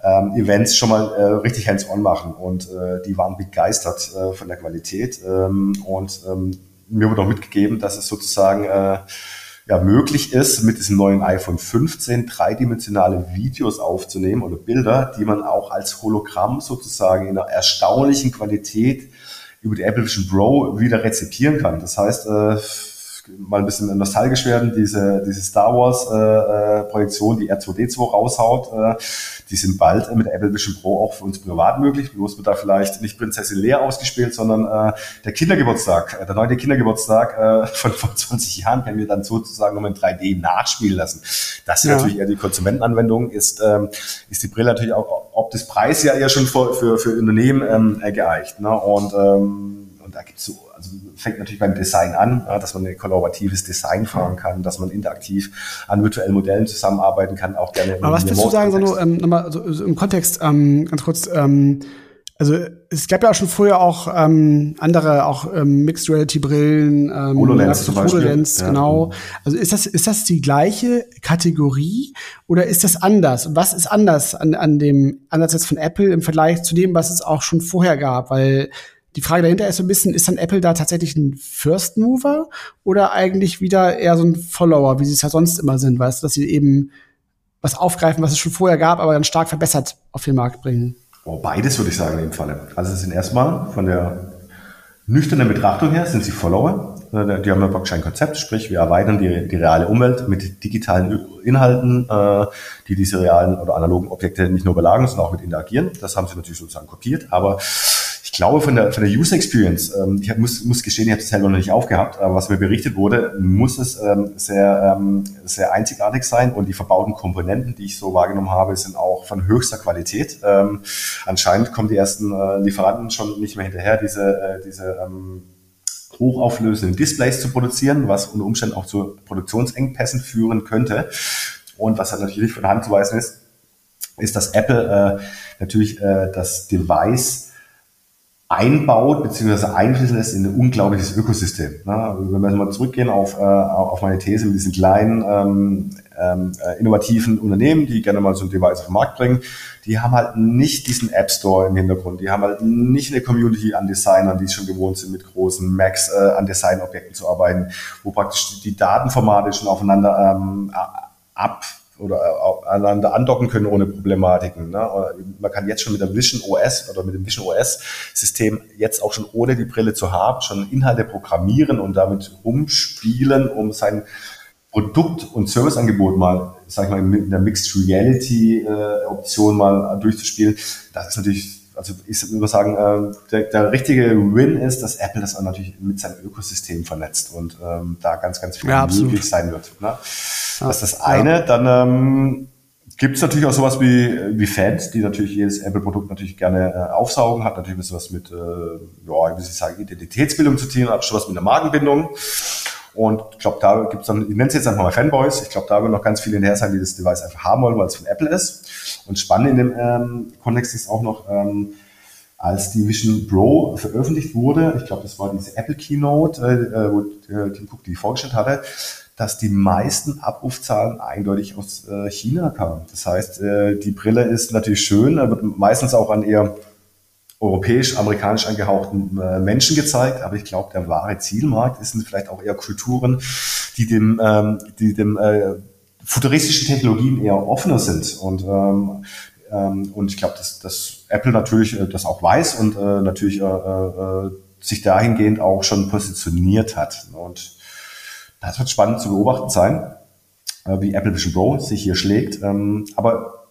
ähm, Events schon mal äh, richtig hands-on machen und äh, die waren begeistert äh, von der Qualität ähm, und ähm, mir wurde auch mitgegeben, dass es sozusagen äh, ja, möglich ist, mit diesem neuen iPhone 15 dreidimensionale Videos aufzunehmen oder Bilder, die man auch als Hologramm sozusagen in einer erstaunlichen Qualität über die Apple Vision Pro wieder rezipieren kann. Das heißt, äh, mal ein bisschen nostalgisch werden, diese, diese Star Wars äh, äh, Projektion, die R2D2 raushaut, äh, die sind bald mit Apple Vision Pro auch für uns privat möglich. Bloß wird da vielleicht nicht Prinzessin Lea ausgespielt, sondern äh, der Kindergeburtstag, äh, der neunte Kindergeburtstag äh, von vor 20 Jahren können wir dann sozusagen nochmal in 3D nachspielen lassen. Das ist ja. natürlich eher die Konsumentenanwendung, ist, ähm, ist die Brille natürlich auch ob das Preis ja eher schon für, für, für Unternehmen ähm, geeicht. Ne? Und ähm, und da gibt's so, also fängt natürlich beim Design an, ja, dass man ein kollaboratives Design fahren kann, dass man interaktiv an virtuellen Modellen zusammenarbeiten kann, auch gerne. Aber was würdest du sagen, so, ähm, nochmal also, also im Kontext, ähm, ganz kurz, ähm, also es gab ja auch schon früher auch ähm, andere auch ähm, Mixed Reality Brillen, ähm, HoloLens zum Beispiel. HoloLens, ja. genau. Also ist das ist das die gleiche Kategorie oder ist das anders? Und was ist anders an, an dem Ansatz von Apple im Vergleich zu dem, was es auch schon vorher gab? Weil die Frage dahinter ist so ein bisschen, ist dann Apple da tatsächlich ein First Mover oder eigentlich wieder eher so ein Follower, wie sie es ja sonst immer sind, weißt du, dass sie eben was aufgreifen, was es schon vorher gab, aber dann stark verbessert auf den Markt bringen? Oh, beides würde ich sagen in dem Falle. Also es sind erstmal von der nüchternen Betrachtung her sind sie Follower. Äh, die haben ein Konzept, sprich wir erweitern die, die reale Umwelt mit digitalen Inhalten, äh, die diese realen oder analogen Objekte nicht nur belagern, sondern auch mit interagieren. Das haben sie natürlich sozusagen kopiert, aber glaube, von der, von der User Experience, ähm, ich hab, muss, muss gestehen, ich habe es selber noch nicht aufgehabt, aber was mir berichtet wurde, muss es ähm, sehr, ähm, sehr einzigartig sein und die verbauten Komponenten, die ich so wahrgenommen habe, sind auch von höchster Qualität. Ähm, anscheinend kommen die ersten äh, Lieferanten schon nicht mehr hinterher, diese, äh, diese ähm, hochauflösenden Displays zu produzieren, was unter Umständen auch zu Produktionsengpässen führen könnte. Und was halt natürlich von Hand zu weisen ist, ist, dass Apple äh, natürlich äh, das Device einbaut bzw. einfließen lässt in ein unglaubliches Ökosystem. Ne? Wenn wir mal zurückgehen auf, äh, auf meine These mit diesen kleinen ähm, ähm, äh, innovativen Unternehmen, die gerne mal so ein Device auf den Markt bringen, die haben halt nicht diesen App Store im Hintergrund, die haben halt nicht eine Community an Designern, die schon gewohnt sind, mit großen Macs äh, an Designobjekten zu arbeiten, wo praktisch die Datenformate schon aufeinander ähm, ab oder aneinander andocken können ohne Problematiken. Ne? Man kann jetzt schon mit dem Vision OS oder mit dem Vision OS System jetzt auch schon ohne die Brille zu haben, schon Inhalte programmieren und damit rumspielen, um sein Produkt- und Serviceangebot mal, sag ich mal, in der Mixed Reality äh, Option mal durchzuspielen. Das ist natürlich also ich würde sagen, äh, der, der richtige Win ist, dass Apple das auch natürlich mit seinem Ökosystem vernetzt und ähm, da ganz, ganz viel ja, möglich sein wird. Ne? Das ist das eine. Dann ähm, gibt es natürlich auch sowas wie, wie Fans, die natürlich jedes Apple-Produkt natürlich gerne äh, aufsaugen, hat natürlich ein bisschen was mit, äh, ja, wie soll ich sagen, Identitätsbildung zu tun, hat schon was mit der Markenbindung. Und ich glaube, da gibt es dann, ich nenne es jetzt einfach mal Fanboys, ich glaube, da werden noch ganz viele hinterher sein, die das Device einfach haben wollen, weil es von Apple ist. Und spannend in dem ähm, Kontext ist auch noch, ähm, als die Vision Pro veröffentlicht wurde, ich glaube, das war diese Apple Keynote, äh, wo äh, Tim Cook die vorgestellt hatte, dass die meisten Abrufzahlen eindeutig aus äh, China kamen. Das heißt, äh, die Brille ist natürlich schön, wird meistens auch an eher europäisch, amerikanisch angehauchten äh, Menschen gezeigt, aber ich glaube, der wahre Zielmarkt ist vielleicht auch eher Kulturen, die dem, ähm, die dem äh, futuristischen Technologien eher offener sind und ähm, ähm, und ich glaube, dass, dass Apple natürlich äh, das auch weiß und äh, natürlich äh, äh, sich dahingehend auch schon positioniert hat. Und das wird spannend zu beobachten sein, äh, wie Apple Vision Pro sich hier schlägt. Ähm, aber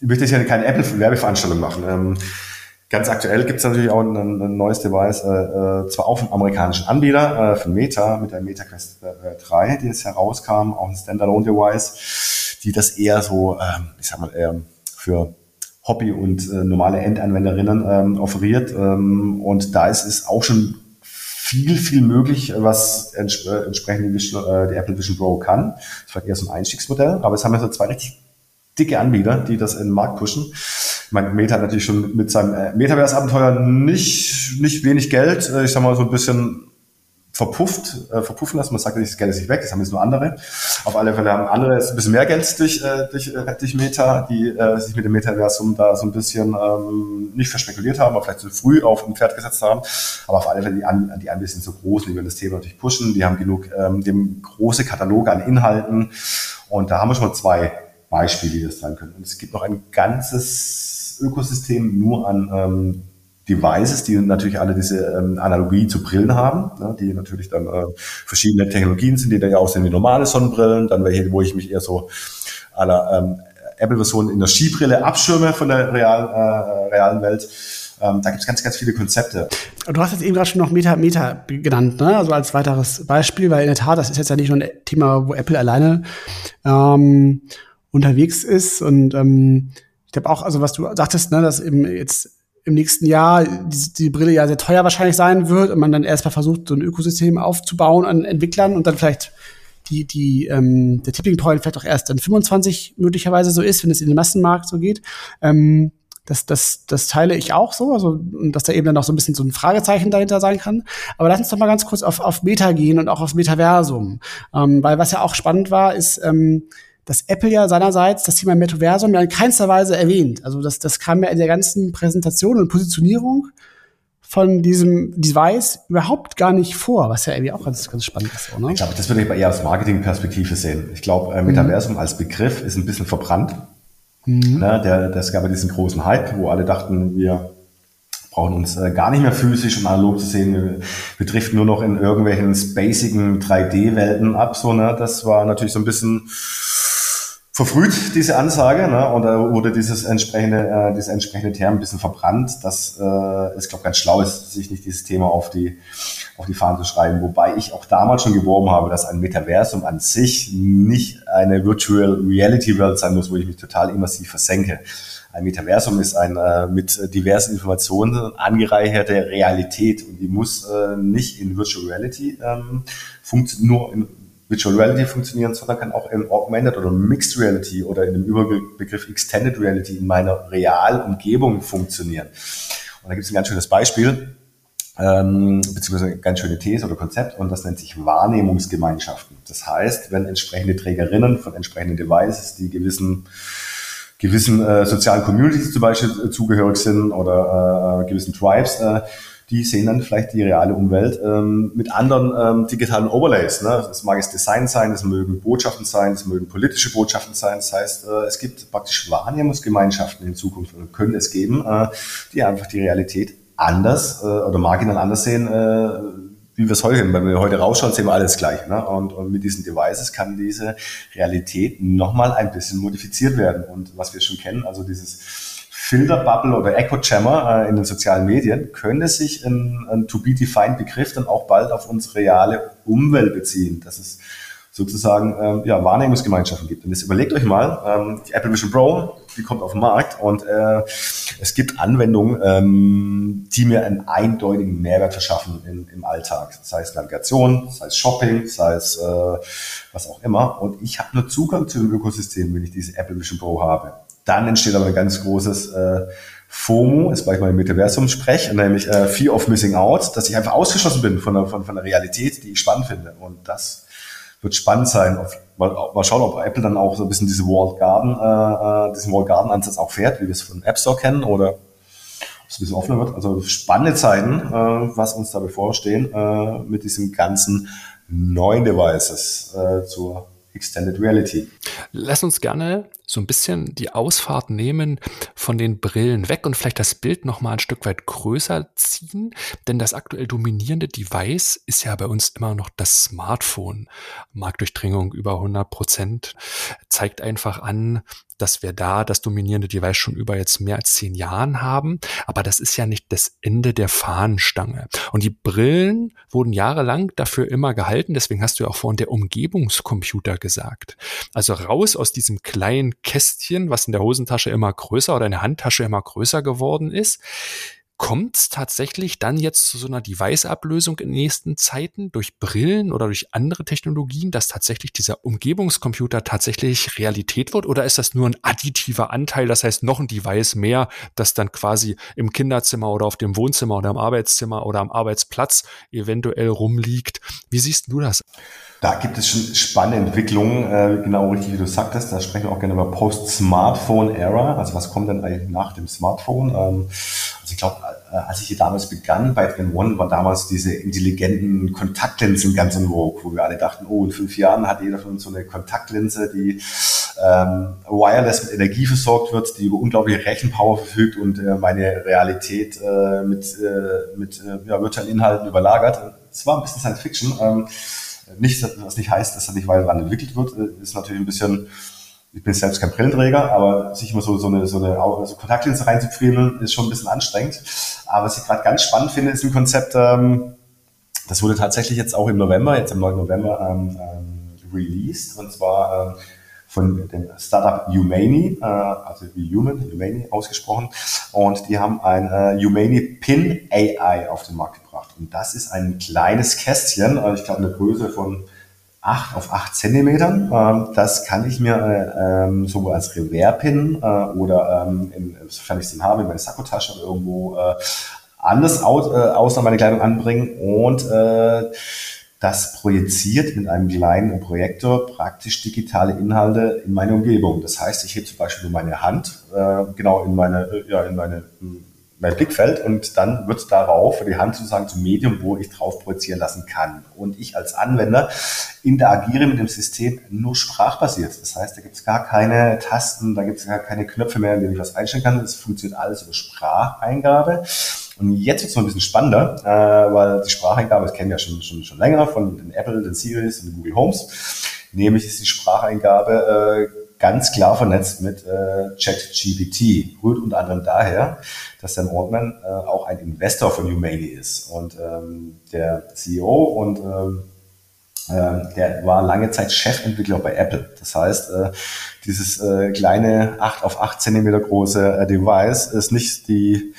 ich möchte jetzt ja keine Apple-Werbeveranstaltung machen. Ähm, Ganz aktuell gibt es natürlich auch ein, ein neues Device, äh, äh, zwar auch vom amerikanischen Anbieter, äh, von Meta, mit der Meta Quest äh, 3, die jetzt herauskam, auch ein Standalone-Device, die das eher so, äh, ich sag mal, eher für Hobby- und äh, normale Endanwenderinnen ähm, offeriert. Ähm, und da ist es auch schon viel, viel möglich, was ents äh, entsprechend die, Vision, äh, die Apple Vision Pro kann. Das war eher so ein Einstiegsmodell, aber es haben ja so zwei richtig dicke Anbieter, die das in den Markt pushen. Meine, Meta hat natürlich schon mit seinem äh, Metaverse-Abenteuer nicht, nicht wenig Geld. Äh, ich sag mal so ein bisschen verpufft, äh, verpuffen lassen. Man sagt nicht, das Geld ist nicht weg, das haben jetzt nur andere. Auf alle Fälle haben andere jetzt ein bisschen mehr Geld durch, äh, durch, äh, durch Meta, die äh, sich mit dem Metaversum da so ein bisschen ähm, nicht verspekuliert haben, aber vielleicht zu früh auf ein Pferd gesetzt haben. Aber auf alle Fälle, die, An die Anbieter sind so groß, die werden das Thema natürlich pushen. Die haben genug, ähm, dem große Kataloge an Inhalten. Und da haben wir schon mal zwei Beispiele, die das sein können. Und es gibt noch ein ganzes Ökosystem nur an ähm, Devices, die natürlich alle diese ähm, Analogie zu Brillen haben, ne, die natürlich dann äh, verschiedene Technologien sind, die da ja aussehen wie normale Sonnenbrillen, dann welche, wo ich mich eher so aller ähm, Apple-Version in der Skibrille abschirme von der realen, äh, realen Welt. Ähm, da gibt es ganz, ganz viele Konzepte. Du hast jetzt eben gerade schon noch Meta, Meta genannt, ne? also als weiteres Beispiel, weil in der Tat, das ist jetzt ja nicht nur ein Thema, wo Apple alleine ähm, unterwegs ist und ähm, ich glaube auch, also was du sagtest, ne, dass eben jetzt im nächsten Jahr die, die Brille ja sehr teuer wahrscheinlich sein wird und man dann erstmal versucht, so ein Ökosystem aufzubauen an Entwicklern und dann vielleicht die, die, ähm, der Tipping Point vielleicht auch erst dann 25 möglicherweise so ist, wenn es in den Massenmarkt so geht. Ähm, das, das, das teile ich auch so, also dass da eben dann noch so ein bisschen so ein Fragezeichen dahinter sein kann. Aber lass uns doch mal ganz kurz auf, auf Meta gehen und auch auf Metaversum. Ähm, weil was ja auch spannend war, ist, ähm, dass Apple ja seinerseits das Thema Metaversum ja in keinster Weise erwähnt. Also das, das kam ja in der ganzen Präsentation und Positionierung von diesem Device überhaupt gar nicht vor, was ja irgendwie auch ganz, ganz spannend ist. Oder? Ich glaube, das würde ich eher aus Marketingperspektive sehen. Ich glaube, äh, Metaversum mhm. als Begriff ist ein bisschen verbrannt. Mhm. Ne, der, das gab ja diesen großen Hype, wo alle dachten, wir brauchen uns äh, gar nicht mehr physisch und analog zu sehen. Wir, wir driften nur noch in irgendwelchen spacigen 3D-Welten ab. So, ne? Das war natürlich so ein bisschen verfrüht, diese Ansage, ne? und da wurde dieses entsprechende, äh, dieses entsprechende Term ein bisschen verbrannt, dass äh, es, glaube ganz schlau ist, sich nicht dieses Thema auf die, auf die Fahnen zu schreiben, wobei ich auch damals schon geworben habe, dass ein Metaversum an sich nicht eine Virtual Reality Welt sein muss, wo ich mich total immersiv versenke. Ein Metaversum ist ein äh, mit diversen Informationen angereicherte Realität und die muss äh, nicht in Virtual Reality ähm, nur in Virtual Reality funktionieren, sondern kann auch in Augmented oder Mixed Reality oder in dem Überbegriff Extended Reality in meiner Realumgebung funktionieren. Und da gibt es ein ganz schönes Beispiel, ähm, beziehungsweise eine ganz schöne These oder Konzept und das nennt sich Wahrnehmungsgemeinschaften. Das heißt, wenn entsprechende Trägerinnen von entsprechenden Devices, die gewissen gewissen äh, sozialen Communities zum Beispiel äh, zugehörig sind oder äh, gewissen Tribes, äh, die sehen dann vielleicht die reale Umwelt ähm, mit anderen ähm, digitalen Overlays. Ne? Das mag es Design sein, das mögen Botschaften sein, das mögen politische Botschaften sein. Das heißt, äh, es gibt praktisch Wahrnehmungsgemeinschaften in Zukunft oder können es geben, äh, die einfach die Realität anders äh, oder marginal anders sehen, äh, wie wir es heute sehen. Wenn wir heute rausschauen, sehen wir alles gleich. Ne? Und, und mit diesen Devices kann diese Realität nochmal ein bisschen modifiziert werden. Und was wir schon kennen, also dieses Filterbubble oder Echo Jammer äh, in den sozialen Medien könnte sich ein, ein to-be-defined Begriff dann auch bald auf unsere reale Umwelt beziehen, dass es sozusagen ähm, ja, Wahrnehmungsgemeinschaften gibt. Und jetzt überlegt euch mal, ähm, die Apple Vision Pro, die kommt auf den Markt und äh, es gibt Anwendungen, ähm, die mir einen eindeutigen Mehrwert verschaffen in, im Alltag. Sei es Navigation, sei es Shopping, sei es äh, was auch immer. Und ich habe nur Zugang zu dem Ökosystem, wenn ich diese Apple Vision Pro habe. Dann entsteht aber ein ganz großes äh, FOMO, ist mal im Metaversum spreche, nämlich äh, Fear of Missing Out, dass ich einfach ausgeschlossen bin von der, von, von der Realität, die ich spannend finde. Und das wird spannend sein. Auf, mal, mal schauen, ob Apple dann auch so ein bisschen diese Walled Garden, äh, äh, diesen Walled Garden Ansatz auch fährt, wie wir es von App Store kennen, oder ob es ein bisschen offener wird. Also spannende Zeiten, äh, was uns da bevorstehen, äh, mit diesen ganzen neuen Devices äh, zur Extended Reality. Lass uns gerne so ein bisschen die Ausfahrt nehmen von den Brillen weg und vielleicht das Bild noch mal ein Stück weit größer ziehen, denn das aktuell dominierende Device ist ja bei uns immer noch das Smartphone. Marktdurchdringung über 100 Prozent zeigt einfach an, dass wir da das dominierende Device schon über jetzt mehr als zehn Jahren haben. Aber das ist ja nicht das Ende der Fahnenstange. Und die Brillen wurden jahrelang dafür immer gehalten. Deswegen hast du ja auch vorhin der Umgebungscomputer gesagt. Also raus aus diesem kleinen Kästchen, was in der Hosentasche immer größer oder in der Handtasche immer größer geworden ist Kommt es tatsächlich dann jetzt zu so einer Device-Ablösung in den nächsten Zeiten durch Brillen oder durch andere Technologien, dass tatsächlich dieser Umgebungscomputer tatsächlich Realität wird? Oder ist das nur ein additiver Anteil, das heißt noch ein Device mehr, das dann quasi im Kinderzimmer oder auf dem Wohnzimmer oder im Arbeitszimmer oder am Arbeitsplatz eventuell rumliegt? Wie siehst du das? Da gibt es schon spannende Entwicklungen, äh, genau richtig wie du sagtest. Da sprechen wir auch gerne über Post-Smartphone-Era. Also was kommt denn eigentlich nach dem Smartphone? Ähm, also ich glaube, äh, als ich hier damals begann bei Trend One, waren damals diese intelligenten Kontaktlinsen ganz in Vogue, wo wir alle dachten, oh, in fünf Jahren hat jeder von uns so eine Kontaktlinse, die ähm, wireless mit Energie versorgt wird, die über unglaubliche Rechenpower verfügt und äh, meine Realität äh, mit, äh, mit äh, ja, virtuellen Inhalten überlagert. Es war ein bisschen Science Fiction. Ähm, nicht, was nicht heißt, dass er nicht weiter daran entwickelt wird, äh, ist natürlich ein bisschen, ich bin selbst kein Brillenträger, aber sich immer so, so eine, so eine so Kontaktlinse reinzufriemeln, ist schon ein bisschen anstrengend. Aber was ich gerade ganz spannend finde, ist ein Konzept, ähm, das wurde tatsächlich jetzt auch im November, jetzt am 9. November ähm, ähm, released, und zwar ähm, von dem Startup Humani, äh, also wie Human, Humani ausgesprochen. Und die haben ein äh, Humani Pin AI auf den Markt gebracht. Und das ist ein kleines Kästchen, also ich glaube eine Größe von 8 auf 8 Zentimetern. Ähm, das kann ich mir äh, ähm, sowohl als Revers-Pin äh, oder ähm, in, sofern ich es denn habe, in meine Sakkotasche oder irgendwo äh, anders aus, äh, außer meine Kleidung anbringen und äh, das projiziert mit einem kleinen Projektor praktisch digitale Inhalte in meine Umgebung. Das heißt, ich hebe zum Beispiel meine Hand äh, genau in meine, äh, ja, in meine mein Blickfeld und dann wird darauf für die Hand sozusagen zum Medium, wo ich drauf projizieren lassen kann. Und ich als Anwender interagiere mit dem System nur sprachbasiert. Das heißt, da gibt es gar keine Tasten, da gibt es gar keine Knöpfe mehr, in denen ich was einstellen kann. Es funktioniert alles über Spracheingabe. Und jetzt wird es noch ein bisschen spannender, äh, weil die Spracheingabe, das kennen wir ja schon, schon, schon länger von den Apple, den Series und den Google Homes. Nämlich ist die Spracheingabe äh, ganz klar vernetzt mit äh, ChatGPT. Rührt unter anderem daher, dass Dan Altman äh, auch ein Investor von Humani ist. Und ähm, der CEO und ähm, äh, der war lange Zeit Chefentwickler bei Apple. Das heißt, äh, dieses äh, kleine 8 auf 8 Zentimeter große äh, Device ist nicht die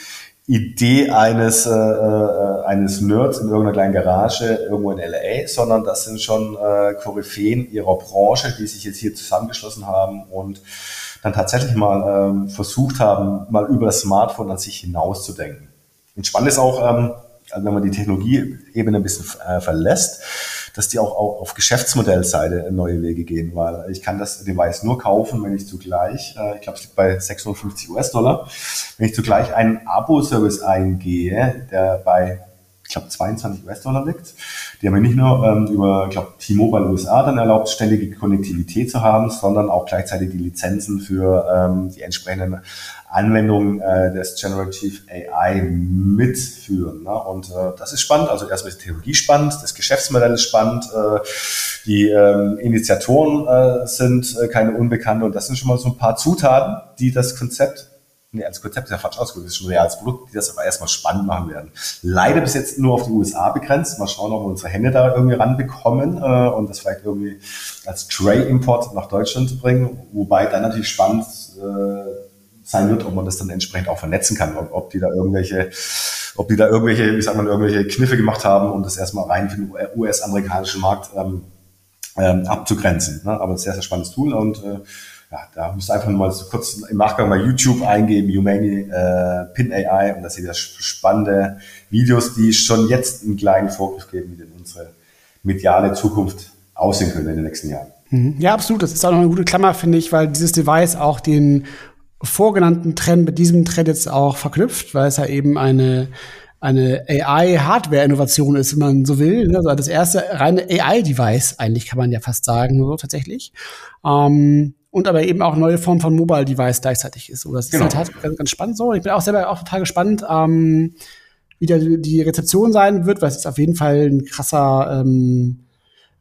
Idee eines, äh, äh, eines Nerds in irgendeiner kleinen Garage irgendwo in LA, sondern das sind schon äh, Koryphäen ihrer Branche, die sich jetzt hier zusammengeschlossen haben und dann tatsächlich mal ähm, versucht haben, mal über das Smartphone an sich hinauszudenken. Und ist auch, ähm, also wenn man die Technologieebene ein bisschen äh, verlässt, dass die auch, auch auf Geschäftsmodellseite neue Wege gehen, weil ich kann das Device nur kaufen, wenn ich zugleich, äh, ich glaube, es liegt bei 650 US-Dollar, wenn ich zugleich einen Abo-Service eingehe, der bei ich glaube, 22 US-Dollar liegt. Die haben mir nicht nur ähm, über, ich glaube, T-Mobile USA dann erlaubt, ständige Konnektivität zu haben, sondern auch gleichzeitig die Lizenzen für ähm, die entsprechenden Anwendungen äh, des Generative AI mitführen. Ne? Und äh, das ist spannend. Also erstmal ist die Technologie spannend, das Geschäftsmodell ist spannend, äh, die ähm, Initiatoren äh, sind äh, keine Unbekannte und das sind schon mal so ein paar Zutaten, die das Konzept nee, als Konzept ist ja falsch ausgedrückt, ist schon ein reales Produkt, die das aber erstmal spannend machen werden. Leider bis jetzt nur auf die USA begrenzt. Mal schauen, ob wir unsere Hände da irgendwie ranbekommen äh, und das vielleicht irgendwie als Tray-Import nach Deutschland zu bringen. Wobei dann natürlich spannend äh, sein wird, ob man das dann entsprechend auch vernetzen kann, ob, ob die da irgendwelche, ob die da irgendwelche, wie sagt man, irgendwelche Kniffe gemacht haben, um das erstmal rein für den US-amerikanischen Markt ähm, ähm, abzugrenzen. Ne? Aber sehr, sehr spannendes Tool und äh, ja, da müsst ihr einfach mal so kurz im Nachgang bei YouTube eingeben, Humani äh, Pin AI und da seht ihr spannende Videos, die schon jetzt einen kleinen Fokus geben, wie denn unsere mediale Zukunft aussehen könnte in den nächsten Jahren. Mhm. Ja, absolut. Das ist auch noch eine gute Klammer, finde ich, weil dieses Device auch den vorgenannten Trend mit diesem Trend jetzt auch verknüpft, weil es ja eben eine eine AI-Hardware-Innovation ist, wenn man so will. Also das erste reine AI-Device, eigentlich kann man ja fast sagen, so tatsächlich. Ähm, und aber eben auch neue Form von Mobile-Device gleichzeitig ist. So, das genau. ist halt ganz, ganz spannend so. Ich bin auch selber auch total gespannt, ähm, wie da die Rezeption sein wird, weil es ist auf jeden Fall ein krasser ähm,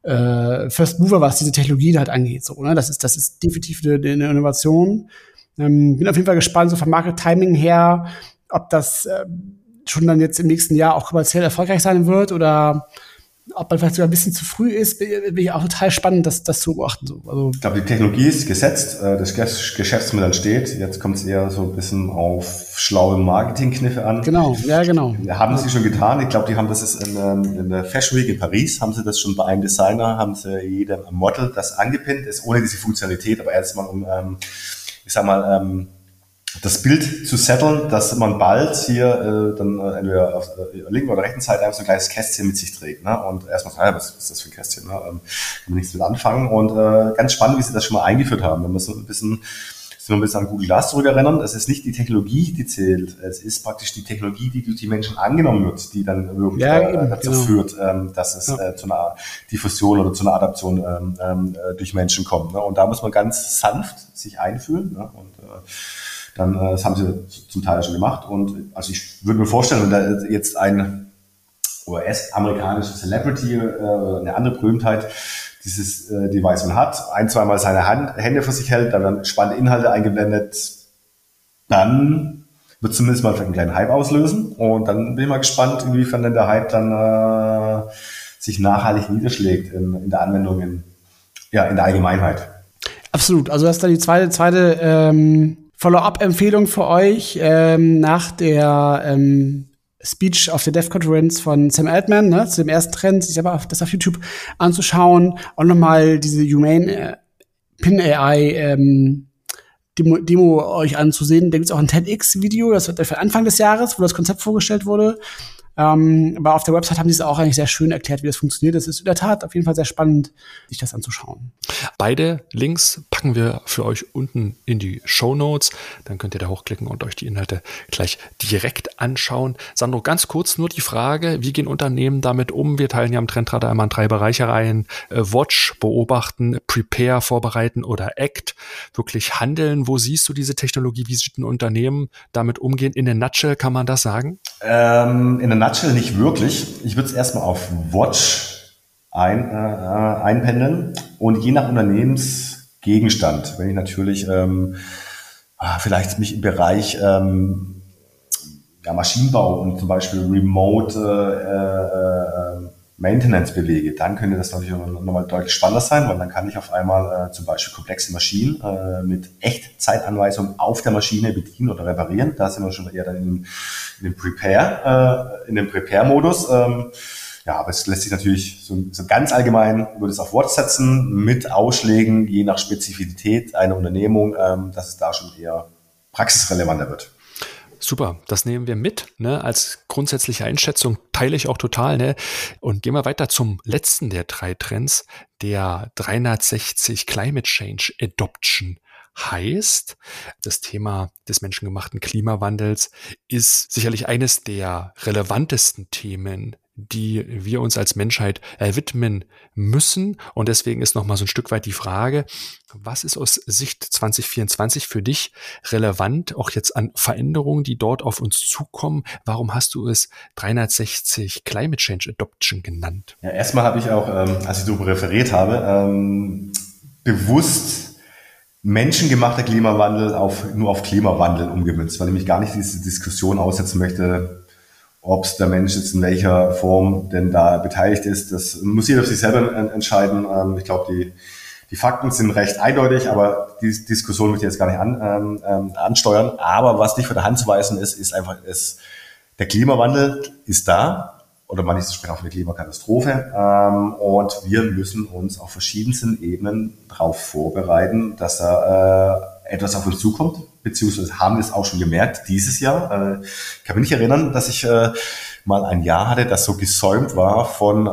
äh, First Mover, was diese Technologie halt angeht. So, ne? Das ist, das ist definitiv eine, eine Innovation. Ähm, bin auf jeden Fall gespannt, so vom Market Timing her, ob das äh, schon dann jetzt im nächsten Jahr auch kommerziell erfolgreich sein wird oder ob man vielleicht sogar ein bisschen zu früh ist, bin ich auch total spannend, das, das zu beobachten. So. Also ich glaube, die Technologie ist gesetzt, äh, das Geschäftsmodell steht. Jetzt kommt es eher so ein bisschen auf schlaue Marketingkniffe an. Genau, ja, genau. Haben sie schon getan. Ich glaube, die haben das ist in, ähm, in, der Fashion Week in Paris, haben sie das schon bei einem Designer, haben sie jedem Model das angepinnt, ist ohne diese Funktionalität, aber erstmal um, ähm, ich sag mal, ähm, das Bild zu setteln, dass man bald hier äh, dann äh, entweder auf der linken oder rechten Seite einfach so ein kleines Kästchen mit sich trägt. Ne? Und erstmal ja, was ist das für ein Kästchen? Ne? Ähm, kann man nichts mit anfangen. Und äh, ganz spannend, wie sie das schon mal eingeführt haben. Wir müssen ein bisschen sind wir ein bisschen an Google Glass zurückerinnern. Es ist nicht die Technologie, die zählt. Es ist praktisch die Technologie, die durch die Menschen angenommen wird, die dann wirklich ja, äh, dazu genau. führt, ähm, dass es ja. äh, zu einer Diffusion oder zu einer Adaption ähm, ähm, äh, durch Menschen kommt. Ne? Und da muss man ganz sanft sich einfühlen. Ne? Und äh, dann, das haben sie zum Teil schon gemacht. Und also ich würde mir vorstellen, wenn da jetzt ein US-amerikanischer Celebrity, äh, eine andere Berühmtheit, dieses äh, Device man hat, ein, zweimal seine Hand, Hände vor sich hält, dann werden spannende Inhalte eingeblendet, dann wird zumindest mal einen kleinen Hype auslösen. Und dann bin ich mal gespannt, inwiefern denn der Hype dann äh, sich nachhaltig niederschlägt in, in der Anwendung, in, ja, in der Allgemeinheit. Absolut. Also das ist dann die zweite, zweite ähm, Follow-up-Empfehlung für euch ähm, nach der ähm, Speech auf der Dev-Conference von Sam Altman, ne, zu dem ersten Trend, sich aber das auf YouTube anzuschauen und nochmal diese Humane äh, Pin AI ähm, Demo, Demo euch anzusehen. Da gibt es auch ein TEDx-Video, das wird für Anfang des Jahres, wo das Konzept vorgestellt wurde. Ähm, aber auf der Website haben die es auch eigentlich sehr schön erklärt, wie das funktioniert. Es ist in der Tat auf jeden Fall sehr spannend, sich das anzuschauen. Beide Links packen wir für euch unten in die Show Notes. Dann könnt ihr da hochklicken und euch die Inhalte gleich direkt anschauen. Sandro, ganz kurz nur die Frage, wie gehen Unternehmen damit um? Wir teilen ja am Trendradar immer in drei Bereiche rein. Äh, Watch, beobachten, Prepare, vorbereiten oder Act. Wirklich handeln. Wo siehst du diese Technologie? Wie sieht ein Unternehmen damit umgehen? In der Nutshell kann man das sagen? Ähm, in der Nutshell nicht wirklich. Ich würde es erstmal auf Watch ein, äh, einpendeln und je nach Unternehmensgegenstand, wenn ich natürlich ähm, ah, vielleicht mich im Bereich ähm, ja, Maschinenbau und zum Beispiel Remote äh, äh, Maintenance bewege, dann könnte das natürlich nochmal deutlich spannender sein, weil dann kann ich auf einmal äh, zum Beispiel komplexe Maschinen äh, mit Echtzeitanweisung auf der Maschine bedienen oder reparieren. Da sind wir schon eher dann in, in dem Prepare, äh, in dem Prepare-Modus. Ähm, ja, aber es lässt sich natürlich so, so ganz allgemein würde es auf Wort setzen mit Ausschlägen je nach Spezifität einer Unternehmung, ähm, dass es da schon eher praxisrelevanter wird. Super, das nehmen wir mit, ne, als grundsätzliche Einschätzung teile ich auch total, ne? Und gehen wir weiter zum letzten der drei Trends, der 360 Climate Change Adoption heißt. Das Thema des menschengemachten Klimawandels ist sicherlich eines der relevantesten Themen die wir uns als Menschheit äh, widmen müssen. Und deswegen ist nochmal so ein Stück weit die Frage, was ist aus Sicht 2024 für dich relevant, auch jetzt an Veränderungen, die dort auf uns zukommen? Warum hast du es 360 Climate Change Adoption genannt? Ja, erstmal habe ich auch, ähm, als ich darüber referiert habe, ähm, bewusst menschengemachter Klimawandel auf, nur auf Klimawandel umgemünzt, weil ich mich gar nicht diese Diskussion aussetzen möchte, ob der Mensch jetzt in welcher Form denn da beteiligt ist, das muss jeder für sich selber entscheiden. Ähm, ich glaube, die, die Fakten sind recht eindeutig, aber die Diskussion möchte ich jetzt gar nicht an, ähm, ähm, ansteuern. Aber was nicht von der Hand zu weisen ist, ist einfach, ist, der Klimawandel ist da oder man ist sprechen auf eine Klimakatastrophe ähm, und wir müssen uns auf verschiedensten Ebenen darauf vorbereiten, dass da äh, etwas auf uns zukommt, beziehungsweise haben es auch schon gemerkt dieses Jahr. Äh, ich kann mich nicht erinnern, dass ich äh, mal ein Jahr hatte, das so gesäumt war von äh,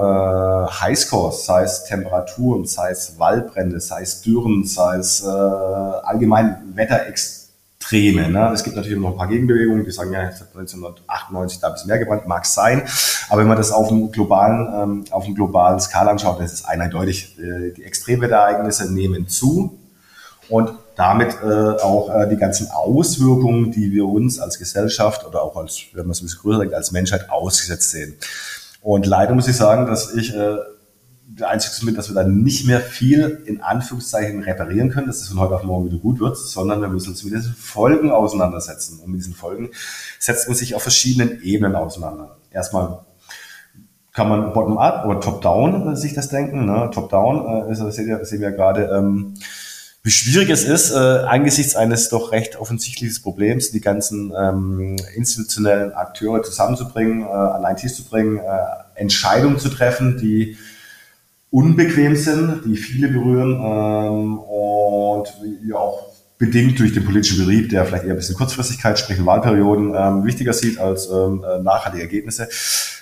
Highscores, sei es Temperaturen, sei es Waldbrände, sei es Dürren, sei es äh, allgemein Wetterextreme. Ne? Es gibt natürlich noch ein paar Gegenbewegungen, die sagen, ja, 1998 da ein bisschen mehr gebrannt, mag sein. Aber wenn man das auf einem globalen, ähm, auf einem globalen Skala anschaut, dann ist es eindeutig, äh, die Extremwetterereignisse nehmen zu. Und damit äh, auch äh, die ganzen Auswirkungen, die wir uns als Gesellschaft oder auch als, wenn man es ein bisschen größer sagt, als Menschheit ausgesetzt sehen. Und leider muss ich sagen, dass ich äh, der einzige mit, dass wir dann nicht mehr viel in Anführungszeichen reparieren können, dass es von heute auf morgen wieder gut wird, sondern wir müssen uns mit diesen Folgen auseinandersetzen. Und mit diesen Folgen setzt man sich auf verschiedenen Ebenen auseinander. Erstmal kann man bottom-up oder top-down sich das denken. Ne? Top-down äh, sehen wir, sehen wir gerade, ähm, wie schwierig es ist, äh, angesichts eines doch recht offensichtlichen Problems, die ganzen ähm, institutionellen Akteure zusammenzubringen, äh, an einen Tisch zu bringen, äh, Entscheidungen zu treffen, die unbequem sind, die viele berühren ähm, und ja auch bedingt durch den politischen Betrieb, der vielleicht eher ein bisschen Kurzfristigkeit, sprich Wahlperioden, ähm, wichtiger sieht als ähm, äh, nachhaltige Ergebnisse,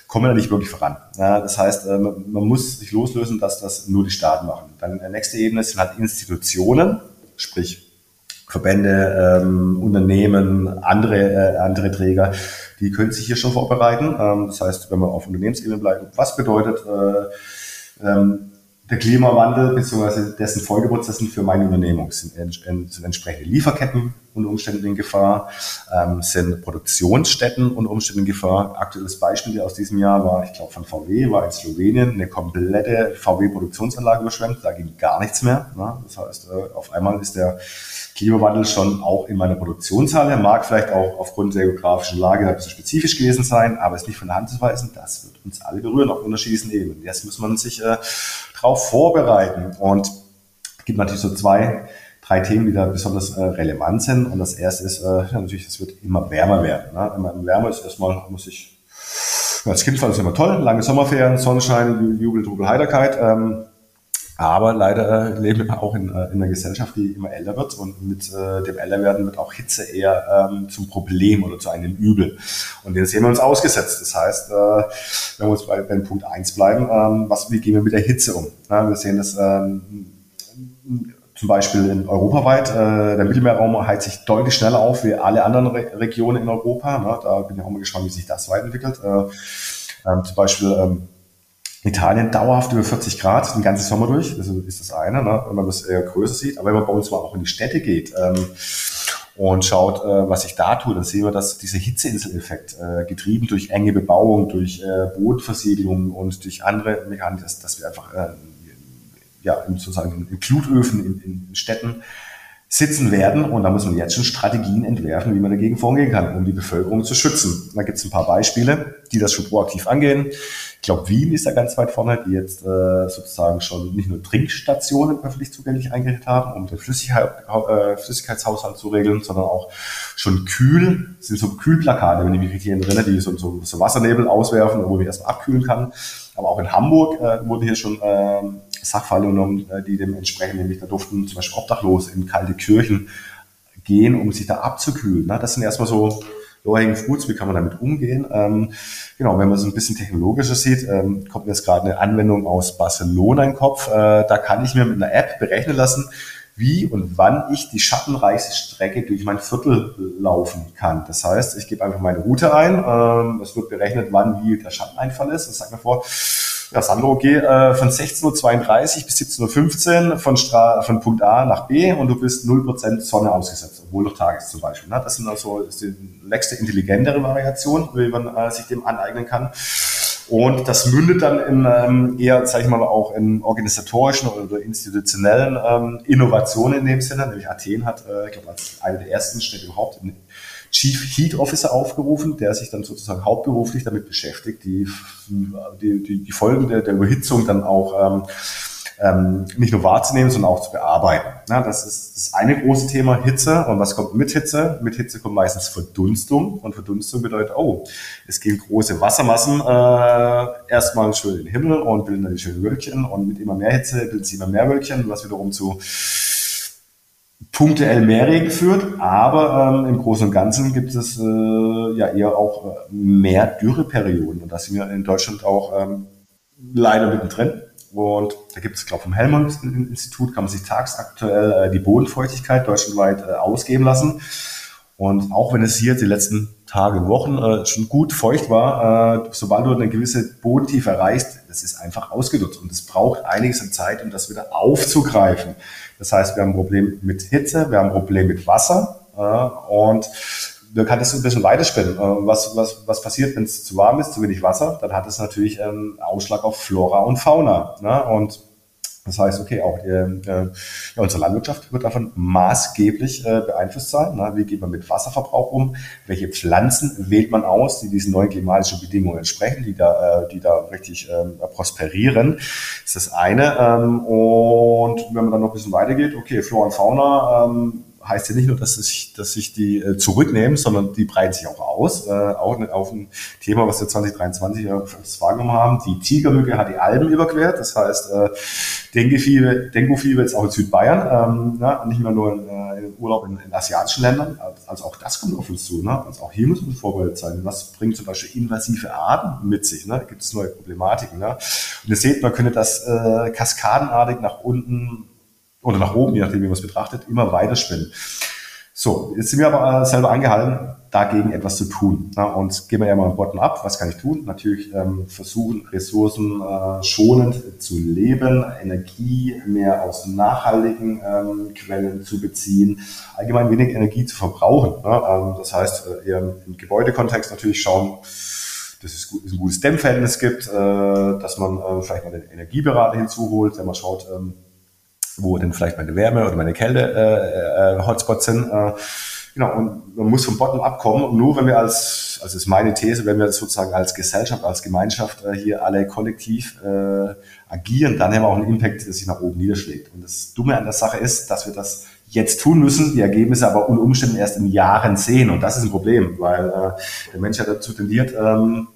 kommen wir da nicht wirklich voran. Ja, das heißt, äh, man muss sich loslösen, dass das nur die Staaten machen. Dann die nächste Ebene sind halt Institutionen, sprich Verbände, ähm, Unternehmen, andere, äh, andere Träger, die können sich hier schon vorbereiten. Ähm, das heißt, wenn wir auf Unternehmensebene bleiben, was bedeutet äh, ähm, der Klimawandel bzw. dessen Folgeprozesse für meine Unternehmung sind, sind entsprechende Lieferketten unter Umständen in Gefahr, ähm, sind Produktionsstätten unter Umständen in Gefahr. Aktuelles Beispiel aus diesem Jahr war, ich glaube von VW, war in Slowenien eine komplette VW-Produktionsanlage überschwemmt, da ging gar nichts mehr. Ne? Das heißt, äh, auf einmal ist der Klimawandel schon auch in meiner Produktionshalle, mag vielleicht auch aufgrund der geografischen Lage ein bisschen spezifisch gewesen sein, aber es ist nicht von der Hand zu weisen, das wird uns alle berühren auf unterschiedlichen Ebenen. Jetzt muss man sich äh, darauf vorbereiten und es gibt natürlich so zwei, drei Themen, die da besonders äh, relevant sind und das erste ist, äh, natürlich, es wird immer wärmer werden. Ne? Immer wärmer ist erstmal, muss ich, als Kind fand es immer toll, lange Sommerferien, Sonnenschein, Jubel, Trubel, Heiterkeit, ähm, aber leider äh, leben wir auch in, äh, in einer Gesellschaft, die immer älter wird und mit äh, dem Älterwerden wird auch Hitze eher ähm, zum Problem oder zu einem Übel. Und den sehen wir uns ausgesetzt. Das heißt, äh, wenn wir uns bei, beim Punkt eins bleiben, ähm, was, wie gehen wir mit der Hitze um? Ja, wir sehen das ähm, zum Beispiel in europaweit. Äh, der Mittelmeerraum heizt sich deutlich schneller auf wie alle anderen Re Regionen in Europa. Ne? Da bin ich auch mal gespannt, wie sich das weiterentwickelt. Äh, ähm, zum Beispiel ähm, Italien dauerhaft über 40 Grad den ganzen Sommer durch. Das ist das eine, ne? wenn man das eher größer sieht. Aber wenn man bei uns mal auch in die Städte geht ähm, und schaut, äh, was sich da tut, dann sehen wir, dass dieser Hitzeinseleffekt, äh, getrieben durch enge Bebauung, durch äh, Bodenversiegelung und durch andere Mechanismen, dass, dass wir einfach äh, ja, sozusagen in Glutöfen in, in Städten sitzen werden. Und da muss man jetzt schon Strategien entwerfen, wie man dagegen vorgehen kann, um die Bevölkerung zu schützen. Da gibt es ein paar Beispiele, die das schon proaktiv angehen. Ich glaube, Wien ist da ganz weit vorne, die jetzt äh, sozusagen schon nicht nur Trinkstationen öffentlich zugänglich eingerichtet haben, um den Flüssigkeit, äh, Flüssigkeitshaushalt zu regeln, sondern auch schon kühl, sind so Kühlplakate, wenn ich mich richtig erinnere, die so, so, so Wassernebel auswerfen, wo man erstmal abkühlen kann. Aber auch in Hamburg äh, wurde hier schon äh, Sachverhalte genommen, äh, die dementsprechend, nämlich da durften zum Beispiel Obdachlos in kalte Kirchen gehen, um sich da abzukühlen. Ne? Das sind erstmal so low-hanging fruits, wie kann man damit umgehen? Ähm, genau, wenn man so ein bisschen technologischer sieht, ähm, kommt mir jetzt gerade eine Anwendung aus Barcelona in den Kopf. Äh, da kann ich mir mit einer App berechnen lassen, wie und wann ich die schattenreichste Strecke durch mein Viertel laufen kann. Das heißt, ich gebe einfach meine Route ein, ähm, es wird berechnet, wann wie der Schatteneinfall ist. Das sagt mir vor, ja, Sandro, geh äh, von 16.32 Uhr bis 17.15 Uhr von, Stra von Punkt A nach B und du bist 0% Sonne ausgesetzt, obwohl noch Tag ist zum Beispiel. Ne? Das sind also ist die nächste intelligentere Variation, wie man äh, sich dem aneignen kann. Und das mündet dann in ähm, eher, sag ich mal, auch in organisatorischen oder institutionellen ähm, Innovationen in dem Sinne. Nämlich Athen hat, äh, ich glaube, als eine der ersten Städte überhaupt einen Chief Heat Officer aufgerufen, der sich dann sozusagen hauptberuflich damit beschäftigt, die, die, die, die Folgen der, der Überhitzung dann auch ähm, ähm, nicht nur wahrzunehmen, sondern auch zu bearbeiten. Ja, das ist das eine große Thema Hitze. Und was kommt mit Hitze? Mit Hitze kommt meistens Verdunstung. Und Verdunstung bedeutet, oh, es gehen große Wassermassen äh, erstmal schön in den Himmel und bilden dann die schönen Wölkchen. Und mit immer mehr Hitze bilden sie immer mehr Wölkchen, was wiederum zu punktuell mehr Regen führt, aber ähm, im Großen und Ganzen gibt es äh, ja eher auch äh, mehr Dürreperioden und da sind wir in Deutschland auch ähm, leider mittendrin. Und da gibt es, glaube ich, vom Helmholtz-Institut kann man sich tagsaktuell äh, die Bodenfeuchtigkeit deutschlandweit äh, ausgeben lassen. Und auch wenn es hier die letzten Tage, Wochen äh, schon gut feucht war, äh, sobald du eine gewisse Bodentiefe erreichst, das ist einfach ausgenutzt. Und es braucht einiges an Zeit, um das wieder aufzugreifen. Das heißt, wir haben ein Problem mit Hitze, wir haben ein Problem mit Wasser äh, und da kann es ein bisschen weiterspinnen. Äh, was, was, was passiert, wenn es zu warm ist, zu wenig Wasser? Dann hat es natürlich einen Ausschlag auf Flora und Fauna. Ne? Und das heißt, okay, auch die, äh, ja, unsere Landwirtschaft wird davon maßgeblich äh, beeinflusst sein. Ne? Wie geht man mit Wasserverbrauch um? Welche Pflanzen wählt man aus, die diesen neuen klimatischen Bedingungen entsprechen, die da, äh, die da richtig äh, prosperieren? Das ist das eine. Ähm, und wenn man dann noch ein bisschen weitergeht, okay, Flora und Fauna, ähm, heißt ja nicht nur, dass sich, dass sich die äh, zurücknehmen, sondern die breiten sich auch aus. Äh, auch auf ein Thema, was wir 2023 ja wahrgenommen haben. Die Tigermücke hat die Alpen überquert. Das heißt, äh, Dengue-Fieber, Dengue-Fieber jetzt auch in Südbayern, ähm, ne? nicht mehr nur in, äh, in Urlaub in, in, asiatischen Ländern. Also auch das kommt auf uns zu. Ne? Also auch hier müssen wir vorbereitet sein. Was bringt zum Beispiel invasive Arten mit sich? Ne? Gibt es neue Problematiken. Ne? Und ihr seht, man könnte das äh, kaskadenartig nach unten oder nach oben, je nachdem, wie man es betrachtet, immer weiter spinnen. So, jetzt sind wir aber äh, selber angehalten, dagegen etwas zu tun. Na, und gehen wir ja mal bottom-up. Was kann ich tun? Natürlich ähm, versuchen, Ressourcen äh, schonend zu leben, Energie mehr aus nachhaltigen ähm, Quellen zu beziehen, allgemein wenig Energie zu verbrauchen. Ähm, das heißt, äh, eher im Gebäudekontext natürlich schauen, dass es ein gutes Dämmverhältnis gibt, äh, dass man äh, vielleicht mal den Energieberater hinzuholt, wenn man schaut, ähm, wo denn vielleicht meine Wärme oder meine Kälte äh, äh, Hotspots sind. Äh, genau, und man muss vom Bottom abkommen. Und nur wenn wir als, also ist meine These, wenn wir sozusagen als Gesellschaft, als Gemeinschaft äh, hier alle kollektiv äh, agieren, dann haben wir auch einen Impact, der sich nach oben niederschlägt. Und das Dumme an der Sache ist, dass wir das jetzt tun müssen, die Ergebnisse aber unter Umständen erst in Jahren sehen. Und das ist ein Problem, weil äh, der Mensch ja dazu tendiert, ähm,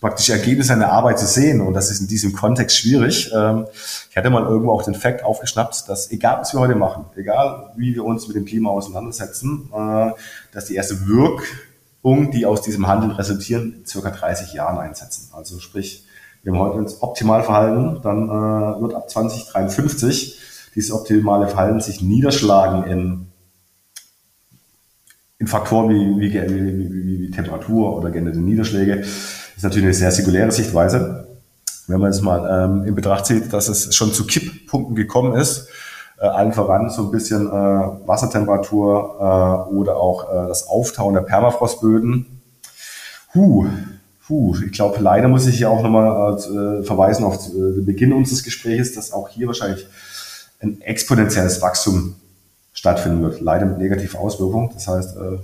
praktisch Ergebnisse einer Arbeit zu sehen. Und das ist in diesem Kontext schwierig. Ähm, ich hatte mal irgendwo auch den Fakt aufgeschnappt, dass egal was wir heute machen, egal wie wir uns mit dem Klima auseinandersetzen, äh, dass die erste Wirkung, die aus diesem Handel resultieren, circa 30 Jahren einsetzen. Also sprich, wir haben heute uns optimal verhalten, dann äh, wird ab 2053 dieses optimale Verhalten sich niederschlagen in in Faktoren wie, wie, wie, wie, Temperatur oder geänderte Niederschläge, ist natürlich eine sehr singuläre Sichtweise. Wenn man es mal ähm, in Betracht zieht, dass es schon zu Kipppunkten gekommen ist, äh, allen voran so ein bisschen äh, Wassertemperatur äh, oder auch äh, das Auftauen der Permafrostböden. Huh, huh, ich glaube, leider muss ich hier auch nochmal äh, verweisen auf äh, den Beginn unseres Gesprächs, dass auch hier wahrscheinlich ein exponentielles Wachstum stattfinden wird. Leider mit negativer Auswirkung. Das heißt, äh,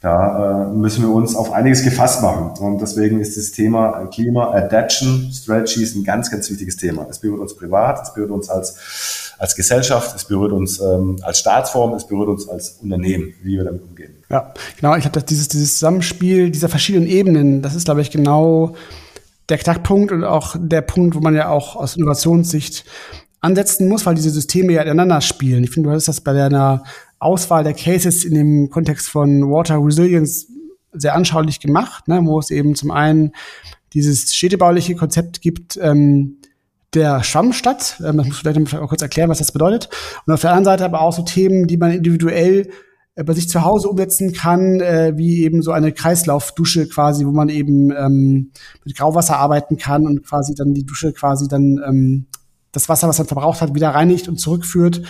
da äh, müssen wir uns auf einiges gefasst machen. Und deswegen ist das Thema Klima Adaption Strategies ein ganz, ganz wichtiges Thema. Es berührt uns privat, es berührt uns als, als Gesellschaft, es berührt uns ähm, als Staatsform, es berührt uns als Unternehmen, wie wir damit umgehen. Ja, genau. Ich habe dieses, dieses Zusammenspiel dieser verschiedenen Ebenen, das ist, glaube ich, genau der Knackpunkt und auch der Punkt, wo man ja auch aus Innovationssicht ansetzen muss, weil diese Systeme ja ineinander spielen. Ich finde, du hast das bei deiner Auswahl der Cases in dem Kontext von Water Resilience sehr anschaulich gemacht, ne, wo es eben zum einen dieses städtebauliche Konzept gibt, ähm, der Schwammstadt. Ähm, das musst du vielleicht mal kurz erklären, was das bedeutet. Und auf der anderen Seite aber auch so Themen, die man individuell äh, bei sich zu Hause umsetzen kann, äh, wie eben so eine Kreislaufdusche quasi, wo man eben ähm, mit Grauwasser arbeiten kann und quasi dann die Dusche quasi dann ähm, das Wasser, was man verbraucht hat, wieder reinigt und zurückführt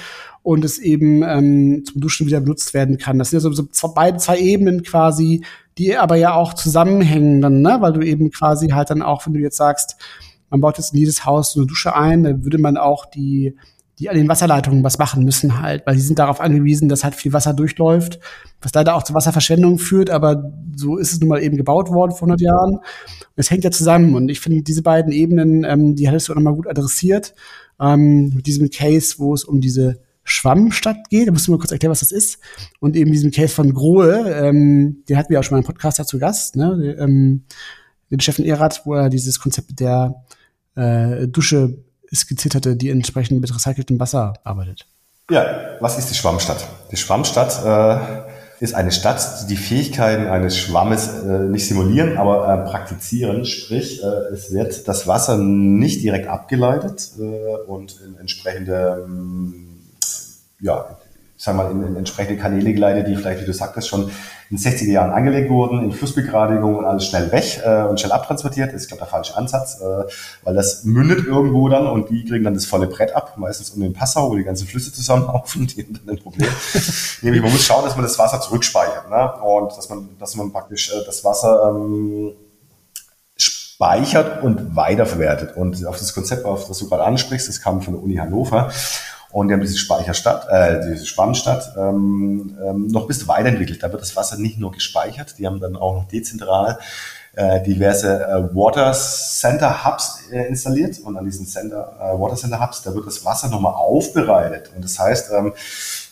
und es eben ähm, zum Duschen wieder benutzt werden kann. Das sind ja so, so beide zwei Ebenen quasi, die aber ja auch zusammenhängen dann, ne? weil du eben quasi halt dann auch, wenn du jetzt sagst, man baut jetzt in jedes Haus so eine Dusche ein, dann würde man auch die die an den Wasserleitungen was machen müssen halt, weil die sind darauf angewiesen, dass halt viel Wasser durchläuft, was leider auch zu Wasserverschwendung führt, aber so ist es nun mal eben gebaut worden vor 100 Jahren. Es hängt ja zusammen und ich finde diese beiden Ebenen, ähm, die hattest du auch nochmal gut adressiert, ähm, mit diesem Case, wo es um diese Schwammstadt geht, da musst du mal kurz erklären, was das ist, und eben diesem Case von Grohe, ähm, den hatten wir auch schon mal im Podcast dazu Gast, ne, ähm, den Steffen Erath, wo er dieses Konzept der äh, Dusche skizziert hatte, die entsprechend mit recyceltem Wasser arbeitet. Ja, was ist die Schwammstadt? Die Schwammstadt äh, ist eine Stadt, die die Fähigkeiten eines Schwammes äh, nicht simulieren, aber äh, praktizieren. Sprich, äh, es wird das Wasser nicht direkt abgeleitet äh, und in entsprechende, ähm, ja, sagen wir mal, in, in entsprechende Kanäle geleitet, die vielleicht, wie du sagtest, schon in den 60er Jahren angelegt wurden, in Flussbegradigung und alles schnell weg äh, und schnell abtransportiert. Das ist, glaube ich, der falsche Ansatz, äh, weil das mündet irgendwo dann und die kriegen dann das volle Brett ab, meistens um den Passau, wo die ganzen Flüsse zusammenlaufen, die haben dann ein Problem. Nämlich, man muss schauen, dass man das Wasser zurückspeichert ne? und dass man, dass man praktisch äh, das Wasser ähm, speichert und weiterverwertet. Und auf das Konzept, auf das du gerade ansprichst, das kam von der Uni Hannover. Und die haben diese Speicherstadt, äh, diese Spannstadt ähm, ähm, noch bisschen weiterentwickelt. Da wird das Wasser nicht nur gespeichert, die haben dann auch noch dezentral äh, diverse äh, Water Center Hubs äh, installiert. Und an diesen Center, äh, Water Center Hubs, da wird das Wasser nochmal aufbereitet. Und das heißt, ähm,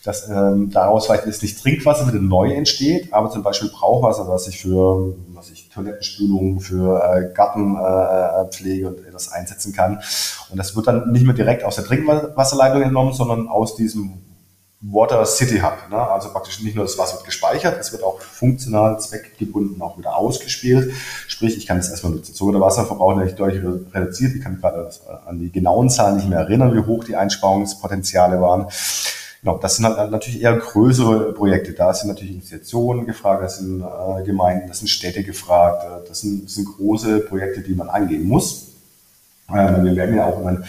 dass ähm, daraus vielleicht jetzt nicht Trinkwasser wieder neu entsteht, aber zum Beispiel Brauchwasser, was ich für was ich Toilettenspülung, für äh, Gartenpflege äh, und etwas einsetzen kann. Und das wird dann nicht mehr direkt aus der Trinkwasserleitung entnommen, sondern aus diesem Water City Hub. Ne? Also praktisch nicht nur das Wasser wird gespeichert, es wird auch funktional zweckgebunden auch wieder ausgespielt. Sprich, ich kann es erstmal nutzen. So wird der Wasserverbrauch nämlich deutlich reduziert. Ich kann gerade an die genauen Zahlen nicht mehr erinnern, wie hoch die Einsparungspotenziale waren. Genau, das sind halt natürlich eher größere Projekte. Da sind natürlich Initiationen gefragt, das sind äh, Gemeinden, das sind Städte gefragt, äh, das, sind, das sind große Projekte, die man angehen muss. Ähm, wir werden ja auch, mein,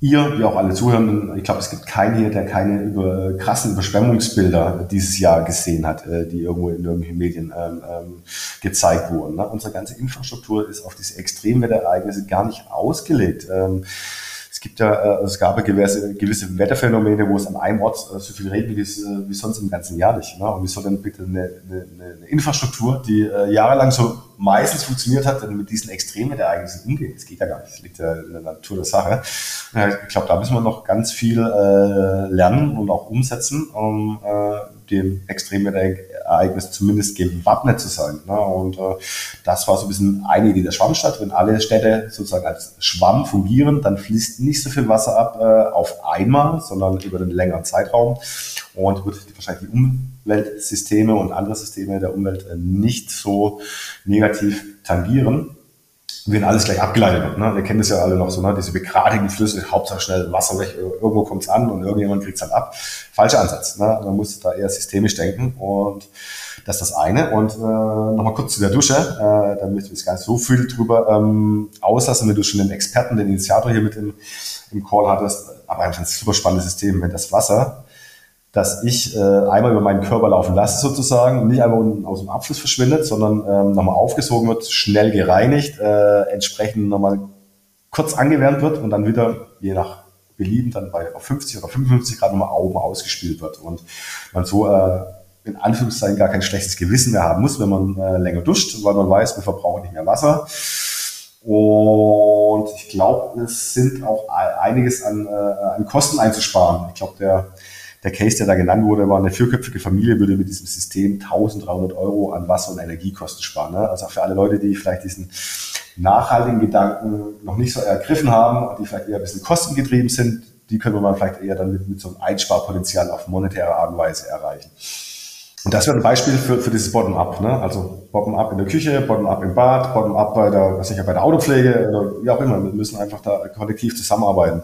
ihr, wie auch alle Zuhörenden, ich glaube, es gibt keinen hier, der keine über, krassen Überschwemmungsbilder dieses Jahr gesehen hat, äh, die irgendwo in irgendwelchen Medien ähm, ähm, gezeigt wurden. Ne? Unsere ganze Infrastruktur ist auf diese Extremwetterereignisse gar nicht ausgelegt. Ähm, gibt ja, äh, es gab ja gewisse, gewisse Wetterphänomene, wo es an einem Ort äh, so viel regnet wie, äh, wie sonst im ganzen Jahr nicht. Ne? Und wie soll denn bitte eine, eine, eine Infrastruktur, die äh, jahrelang so meistens funktioniert hat, denn mit diesen Extremwetterereignissen umgehen? Das geht ja gar nicht. Das liegt ja in der Natur der Sache. Ich glaube, da müssen wir noch ganz viel äh, lernen und auch umsetzen, um äh, dem Extremwetterereignis zumindest gewappnet zu sein. Ne? Und äh, das war so ein bisschen eine Idee der Schwammstadt. Wenn alle Städte sozusagen als Schwamm fungieren, dann fließt nicht so viel Wasser ab äh, auf einmal, sondern über einen längeren Zeitraum und wird wahrscheinlich die Umweltsysteme und andere Systeme der Umwelt äh, nicht so negativ tangieren wenn alles gleich abgeleitet wird. Ne? Wir kennen das ja alle noch so, ne? diese begradigen Flüsse, Hauptsache schnell Wasser weg, irgendwo kommt's an und irgendjemand kriegt's dann ab. Falscher Ansatz. Ne? Man muss da eher systemisch denken und das ist das eine. Und äh, nochmal kurz zu der Dusche, äh, damit wir gar nicht so viel drüber ähm, auslassen, wenn du schon den Experten, den Initiator hier mit im, im Call hattest, aber einfach ein super spannendes System, wenn das Wasser dass ich äh, einmal über meinen Körper laufen lasse sozusagen, nicht einmal aus dem Abfluss verschwindet, sondern ähm, nochmal aufgesogen wird, schnell gereinigt, äh, entsprechend nochmal kurz angewärmt wird und dann wieder, je nach Belieben, dann bei auf 50 oder 55 Grad nochmal oben ausgespielt wird. Und man so äh, in Anführungszeichen gar kein schlechtes Gewissen mehr haben muss, wenn man äh, länger duscht, weil man weiß, man verbraucht nicht mehr Wasser. Und ich glaube, es sind auch einiges an, äh, an Kosten einzusparen. Ich glaube, der der Case, der da genannt wurde, war eine vierköpfige Familie würde mit diesem System 1300 Euro an Wasser- und Energiekosten sparen. Ne? Also für alle Leute, die vielleicht diesen nachhaltigen Gedanken noch nicht so ergriffen haben, die vielleicht eher ein bisschen kostengetrieben sind, die können wir mal vielleicht eher dann mit, mit so einem Einsparpotenzial auf monetäre Art und Weise erreichen. Und das wäre ein Beispiel für, für dieses Bottom-up, ne? Also Bottom-up in der Küche, Bottom-up im Bad, Bottom-up bei der, was ich bei der Autopflege oder wie auch immer. Wir müssen einfach da kollektiv zusammenarbeiten.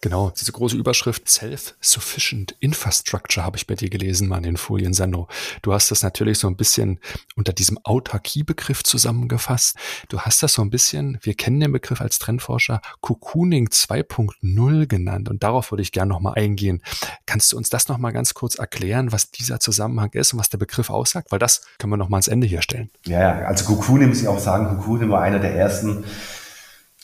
Genau, diese große Überschrift Self-Sufficient Infrastructure habe ich bei dir gelesen, mal in den Folien, Sandro. Du hast das natürlich so ein bisschen unter diesem Autarkie-Begriff zusammengefasst. Du hast das so ein bisschen, wir kennen den Begriff als Trendforscher, Cocooning 2.0 genannt und darauf würde ich gerne nochmal eingehen. Kannst du uns das nochmal ganz kurz erklären, was dieser Zusammenhang ist und was der Begriff aussagt? Weil das können wir nochmal ans Ende hier stellen. Ja, also Cocooning muss ich auch sagen, Cocooning war einer der ersten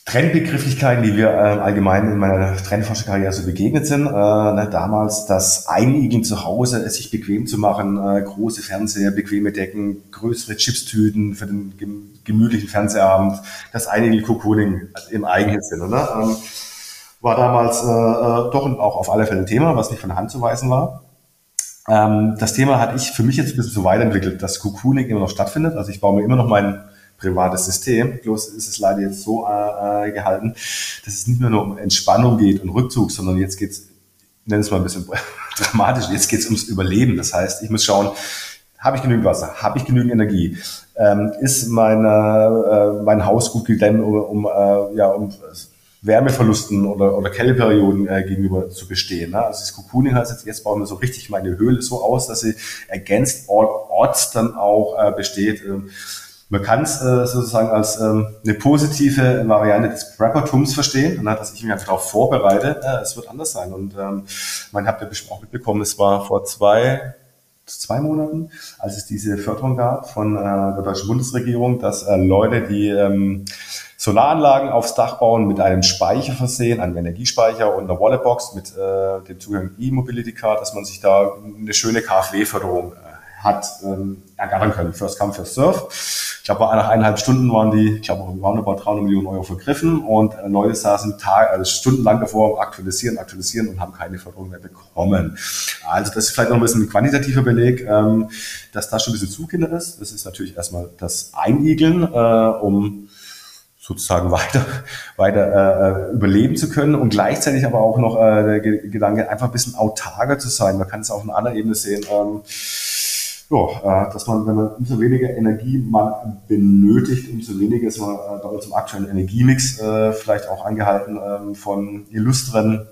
Trendbegrifflichkeiten, die wir äh, allgemein in meiner Trendforscherkarriere so begegnet sind. Äh, ne, damals das Einigeln zu Hause, es sich bequem zu machen, äh, große Fernseher, bequeme Decken, größere Chipstüten für den gemütlichen Fernsehabend, das Einigeln Cocooning im eigenen Sinne. Ne? Ähm, war damals äh, äh, doch auch auf alle Fälle ein Thema, was nicht von der Hand zu weisen war. Ähm, das Thema hatte ich für mich jetzt ein bisschen so weiterentwickelt, dass Cocooning immer noch stattfindet. Also ich baue mir immer noch meinen privates System. Bloß ist es leider jetzt so äh, äh, gehalten, dass es nicht mehr nur um Entspannung geht und Rückzug, sondern jetzt geht's, ich nenne es mal ein bisschen dramatisch, jetzt geht's ums Überleben. Das heißt, ich muss schauen, habe ich genügend Wasser? Habe ich genügend Energie? Ähm, ist meine, äh, mein Haus gut gedämmt, um, um, äh, ja, um Wärmeverlusten oder, oder Kälteperioden äh, gegenüber zu bestehen. Ne? Also das Cocooning heißt jetzt, jetzt bauen wir so richtig meine Höhle so aus, dass sie against all odds dann auch äh, besteht. Ähm, man kann es äh, sozusagen als ähm, eine positive Variante des Preppertums verstehen, ne, dass ich mich einfach darauf vorbereite, äh, es wird anders sein. Und ähm, man habt ja auch mitbekommen, es war vor zwei, zwei Monaten, als es diese Förderung gab von äh, der deutschen Bundesregierung, dass äh, Leute, die ähm, Solaranlagen aufs Dach bauen, mit einem Speicher versehen, einem Energiespeicher und einer Walletbox mit äh, dem Zugang E-Mobility Card, dass man sich da eine schöne KfW-Förderung äh, hat ähm, ergattern können. First come, first serve. Ich glaube, nach eineinhalb Stunden waren die, ich glaube, roundabout 300 Millionen Euro vergriffen und äh, Leute saßen Tag, also stundenlang davor aktualisieren, aktualisieren und haben keine Förderung mehr bekommen. Also das ist vielleicht noch ein bisschen ein quantitativer Beleg, ähm, dass da schon ein bisschen Zugkinder ist. Das ist natürlich erstmal das Einigeln, äh, um sozusagen weiter, weiter äh, überleben zu können und gleichzeitig aber auch noch äh, der Gedanke, einfach ein bisschen autarker zu sein. Man kann es auf einer anderen Ebene sehen. Ähm, ja, äh, dass man, wenn man umso weniger Energie man benötigt, umso weniger ist man äh, bei uns im aktuellen Energiemix äh, vielleicht auch angehalten, ähm, von illustren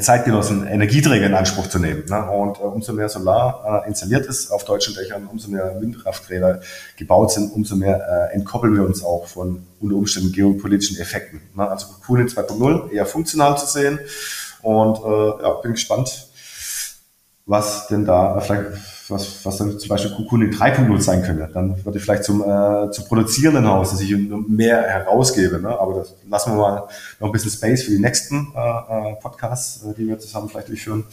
Zeitgenossen Energieträger in Anspruch zu nehmen. Ne? Und äh, umso mehr Solar äh, installiert ist auf deutschen Dächern, umso mehr Windkrafträder gebaut sind, umso mehr äh, entkoppeln wir uns auch von unter Umständen geopolitischen Effekten. Ne? Also Cooling 2.0 eher funktional zu sehen. Und äh, ja, bin gespannt, was denn da vielleicht was, was dann zum Beispiel Kukunin 3.0 sein könnte. Dann würde ich vielleicht zum, äh, zum produzierenden Haus, dass ich mehr herausgebe. Ne? Aber das lassen wir mal noch ein bisschen Space für die nächsten äh, äh, Podcasts, äh, die wir zusammen vielleicht durchführen.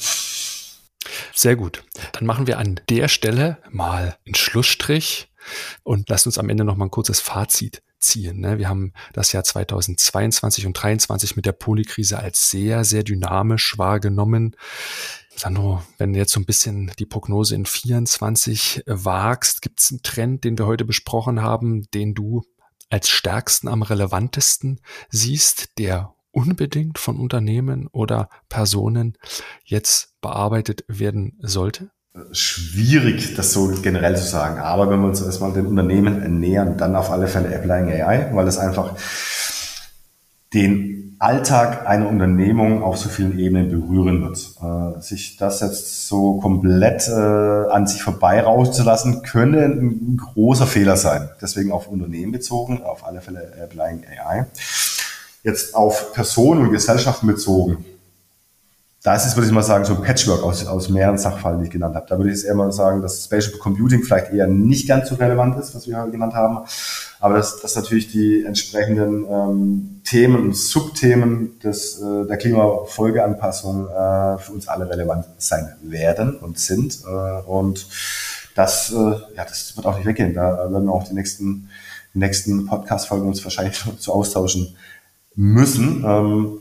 Sehr gut. Dann machen wir an der Stelle mal einen Schlussstrich und lasst uns am Ende noch mal ein kurzes Fazit ziehen. Ne? Wir haben das Jahr 2022 und 2023 mit der Polykrise als sehr, sehr dynamisch wahrgenommen. Sandro, wenn du jetzt so ein bisschen die Prognose in 24 wagst, gibt es einen Trend, den wir heute besprochen haben, den du als stärksten, am relevantesten siehst, der unbedingt von Unternehmen oder Personen jetzt bearbeitet werden sollte? Schwierig, das so generell zu sagen. Aber wenn wir uns erstmal den Unternehmen nähern, dann auf alle Fälle Applying AI, weil es einfach den Alltag einer Unternehmung auf so vielen Ebenen berühren wird. Äh, sich das jetzt so komplett äh, an sich vorbei rauszulassen, könnte ein großer Fehler sein. Deswegen auf Unternehmen bezogen, auf alle Fälle Applying AI. Jetzt auf Personen und Gesellschaften bezogen da ist es, würde ich mal sagen, so ein Patchwork aus, aus mehreren Sachfällen, die ich genannt habe. Da würde ich jetzt eher mal sagen, dass Spatial Computing vielleicht eher nicht ganz so relevant ist, was wir genannt haben. Aber dass, dass natürlich die entsprechenden ähm, Themen und Subthemen des, äh, der Klimafolgeanpassung äh, für uns alle relevant sein werden und sind. Äh, und das, äh, ja, das wird auch nicht weggehen. Da werden wir auch die nächsten, nächsten Podcast-Folgen uns wahrscheinlich zu austauschen müssen. Ähm,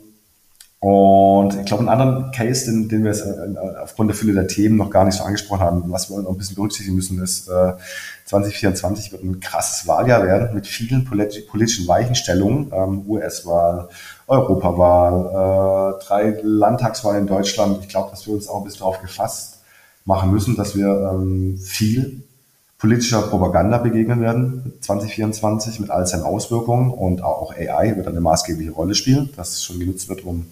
und ich glaube, einen anderen Case, den, den wir jetzt äh, aufgrund der Fülle der Themen noch gar nicht so angesprochen haben, was wir noch ein bisschen berücksichtigen müssen, ist, äh, 2024 wird ein krasses Wahljahr werden mit vielen politischen Weichenstellungen. Ähm, US-Wahl, Europawahl, äh, drei Landtagswahlen in Deutschland. Ich glaube, dass wir uns auch ein bisschen darauf gefasst machen müssen, dass wir ähm, viel politischer Propaganda begegnen werden 2024 mit all seinen Auswirkungen und auch AI wird eine maßgebliche Rolle spielen, dass schon genutzt wird, um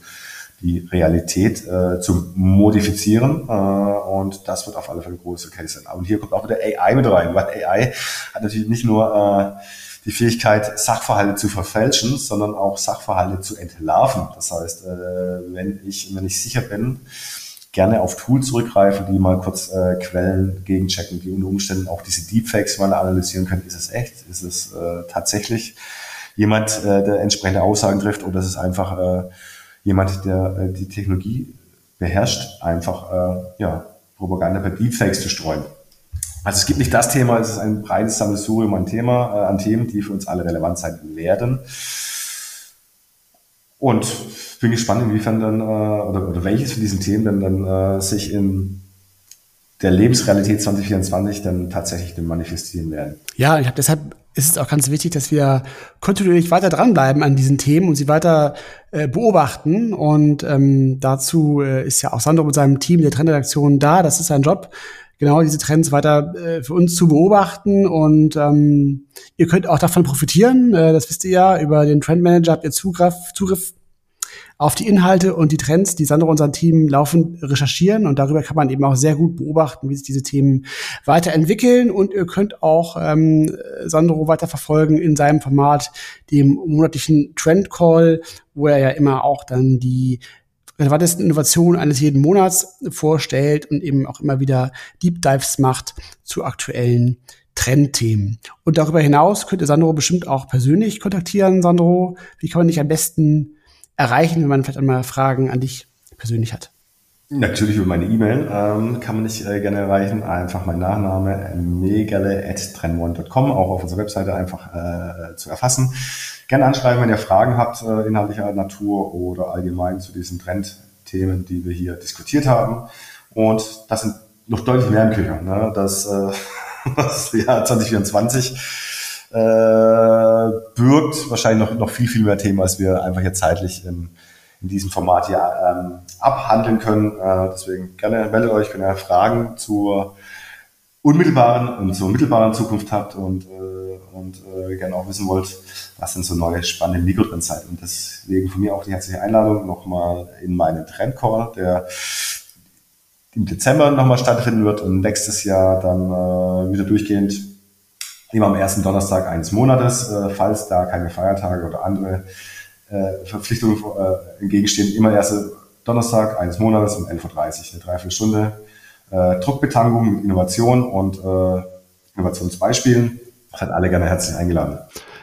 die Realität äh, zu modifizieren äh, und das wird auf alle Fälle ein großer Case sein. Und hier kommt auch wieder AI mit rein, weil AI hat natürlich nicht nur äh, die Fähigkeit, Sachverhalte zu verfälschen, sondern auch Sachverhalte zu entlarven. Das heißt, äh, wenn ich wenn ich sicher bin, gerne auf Tools zurückgreifen, die mal kurz äh, Quellen gegenchecken, die unter Umständen auch diese Deepfakes mal analysieren können. Ist es echt? Ist es äh, tatsächlich jemand, äh, der entsprechende Aussagen trifft oder ist es einfach äh, jemand, der äh, die Technologie beherrscht, einfach äh, ja, Propaganda per Deepfakes zu streuen? Also es gibt nicht das Thema, es ist ein breites Sammelsurium an Thema, äh, an Themen, die für uns alle relevant sein werden. Und bin gespannt, inwiefern dann, äh, oder, oder welches von diesen Themen dann, dann äh, sich in der Lebensrealität 2024 dann tatsächlich dann manifestieren werden. Ja, ich glaube, deshalb ist es auch ganz wichtig, dass wir kontinuierlich weiter dranbleiben an diesen Themen und sie weiter äh, beobachten. Und ähm, dazu äh, ist ja auch Sandro mit seinem Team der Trendredaktion da. Das ist sein Job, genau diese Trends weiter äh, für uns zu beobachten. Und ähm, ihr könnt auch davon profitieren. Äh, das wisst ihr ja. Über den Trendmanager habt ihr Zugriff, Zugriff auf die Inhalte und die Trends, die Sandro und sein Team laufend recherchieren. Und darüber kann man eben auch sehr gut beobachten, wie sich diese Themen weiterentwickeln. Und ihr könnt auch ähm, Sandro weiterverfolgen in seinem Format, dem monatlichen Trend Call, wo er ja immer auch dann die relevantesten Innovationen eines jeden Monats vorstellt und eben auch immer wieder Deep Dives macht zu aktuellen Trendthemen. Und darüber hinaus könnt ihr Sandro bestimmt auch persönlich kontaktieren. Sandro, wie kann man dich am besten erreichen, wenn man vielleicht einmal Fragen an dich persönlich hat? Natürlich über meine E-Mail ähm, kann man mich äh, gerne erreichen. Einfach mein Nachname megale.trendone.com, auch auf unserer Webseite einfach äh, zu erfassen. Gerne anschreiben, wenn ihr Fragen habt, äh, inhaltlicher Natur oder allgemein zu diesen Trendthemen, die wir hier diskutiert haben. Und das sind noch deutlich mehr im Köcher. Ne? Das, äh, das Jahr 2024 äh, birgt wahrscheinlich noch, noch viel, viel mehr Themen, als wir einfach hier zeitlich in, in diesem Format hier ähm, abhandeln können. Äh, deswegen gerne meldet euch, wenn ihr Fragen zur unmittelbaren und zur mittelbaren Zukunft habt und, äh, und äh, gerne auch wissen wollt, was denn so neue spannende Mikrotrends seid. Und deswegen von mir auch die herzliche Einladung nochmal in meinen Trendcall, der im Dezember nochmal stattfinden wird und nächstes Jahr dann äh, wieder durchgehend immer am ersten Donnerstag eines Monates, äh, falls da keine Feiertage oder andere äh, Verpflichtungen äh, entgegenstehen, immer erste Donnerstag eines Monats um 11.30 Uhr, eine Dreiviertelstunde äh, Druckbetankung mit Innovation und äh, Innovationsbeispielen. Seid alle gerne herzlich eingeladen.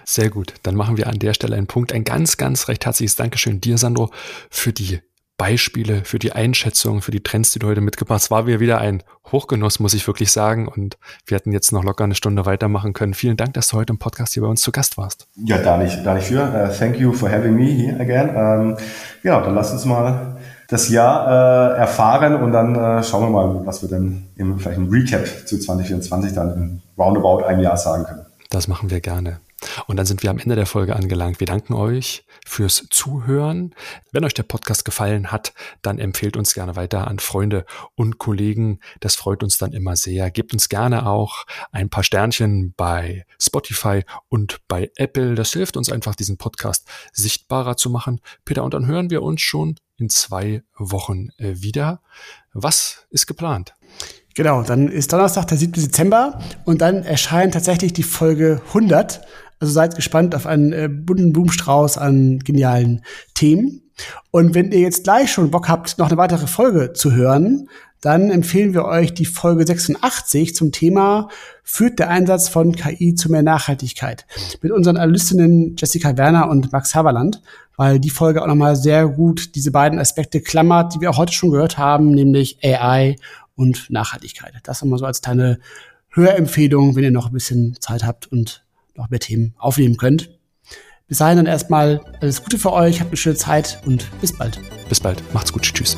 Sehr gut. Dann machen wir an der Stelle einen Punkt. Ein ganz, ganz recht herzliches Dankeschön dir, Sandro, für die Beispiele, für die Einschätzung, für die Trends, die du heute mitgebracht hast. War wieder ein Hochgenuss, muss ich wirklich sagen. Und wir hätten jetzt noch locker eine Stunde weitermachen können. Vielen Dank, dass du heute im Podcast hier bei uns zu Gast warst. Ja, da nicht, da nicht für. Uh, thank you for having me here again. Um, ähm, ja, dann lass uns mal das Jahr äh, erfahren und dann äh, schauen wir mal, was wir denn im, vielleicht im Recap zu 2024 dann in roundabout einem Jahr sagen können. Das machen wir gerne. Und dann sind wir am Ende der Folge angelangt. Wir danken euch fürs Zuhören. Wenn euch der Podcast gefallen hat, dann empfehlt uns gerne weiter an Freunde und Kollegen. Das freut uns dann immer sehr. Gebt uns gerne auch ein paar Sternchen bei Spotify und bei Apple. Das hilft uns einfach, diesen Podcast sichtbarer zu machen. Peter, und dann hören wir uns schon in zwei Wochen äh, wieder. Was ist geplant? Genau, dann ist Donnerstag, der 7. Dezember und dann erscheint tatsächlich die Folge 100. Also seid gespannt auf einen äh, bunten Blumenstrauß an genialen Themen. Und wenn ihr jetzt gleich schon Bock habt, noch eine weitere Folge zu hören, dann empfehlen wir euch die Folge 86 zum Thema Führt der Einsatz von KI zu mehr Nachhaltigkeit mit unseren Analystinnen Jessica Werner und Max Haverland, weil die Folge auch nochmal sehr gut diese beiden Aspekte klammert, die wir auch heute schon gehört haben, nämlich AI und Nachhaltigkeit. Das nochmal so als kleine Hörempfehlung, wenn ihr noch ein bisschen Zeit habt und noch mehr Themen aufnehmen könnt. Bis dahin dann erstmal alles Gute für euch, habt eine schöne Zeit und bis bald. Bis bald. Macht's gut. Tschüss.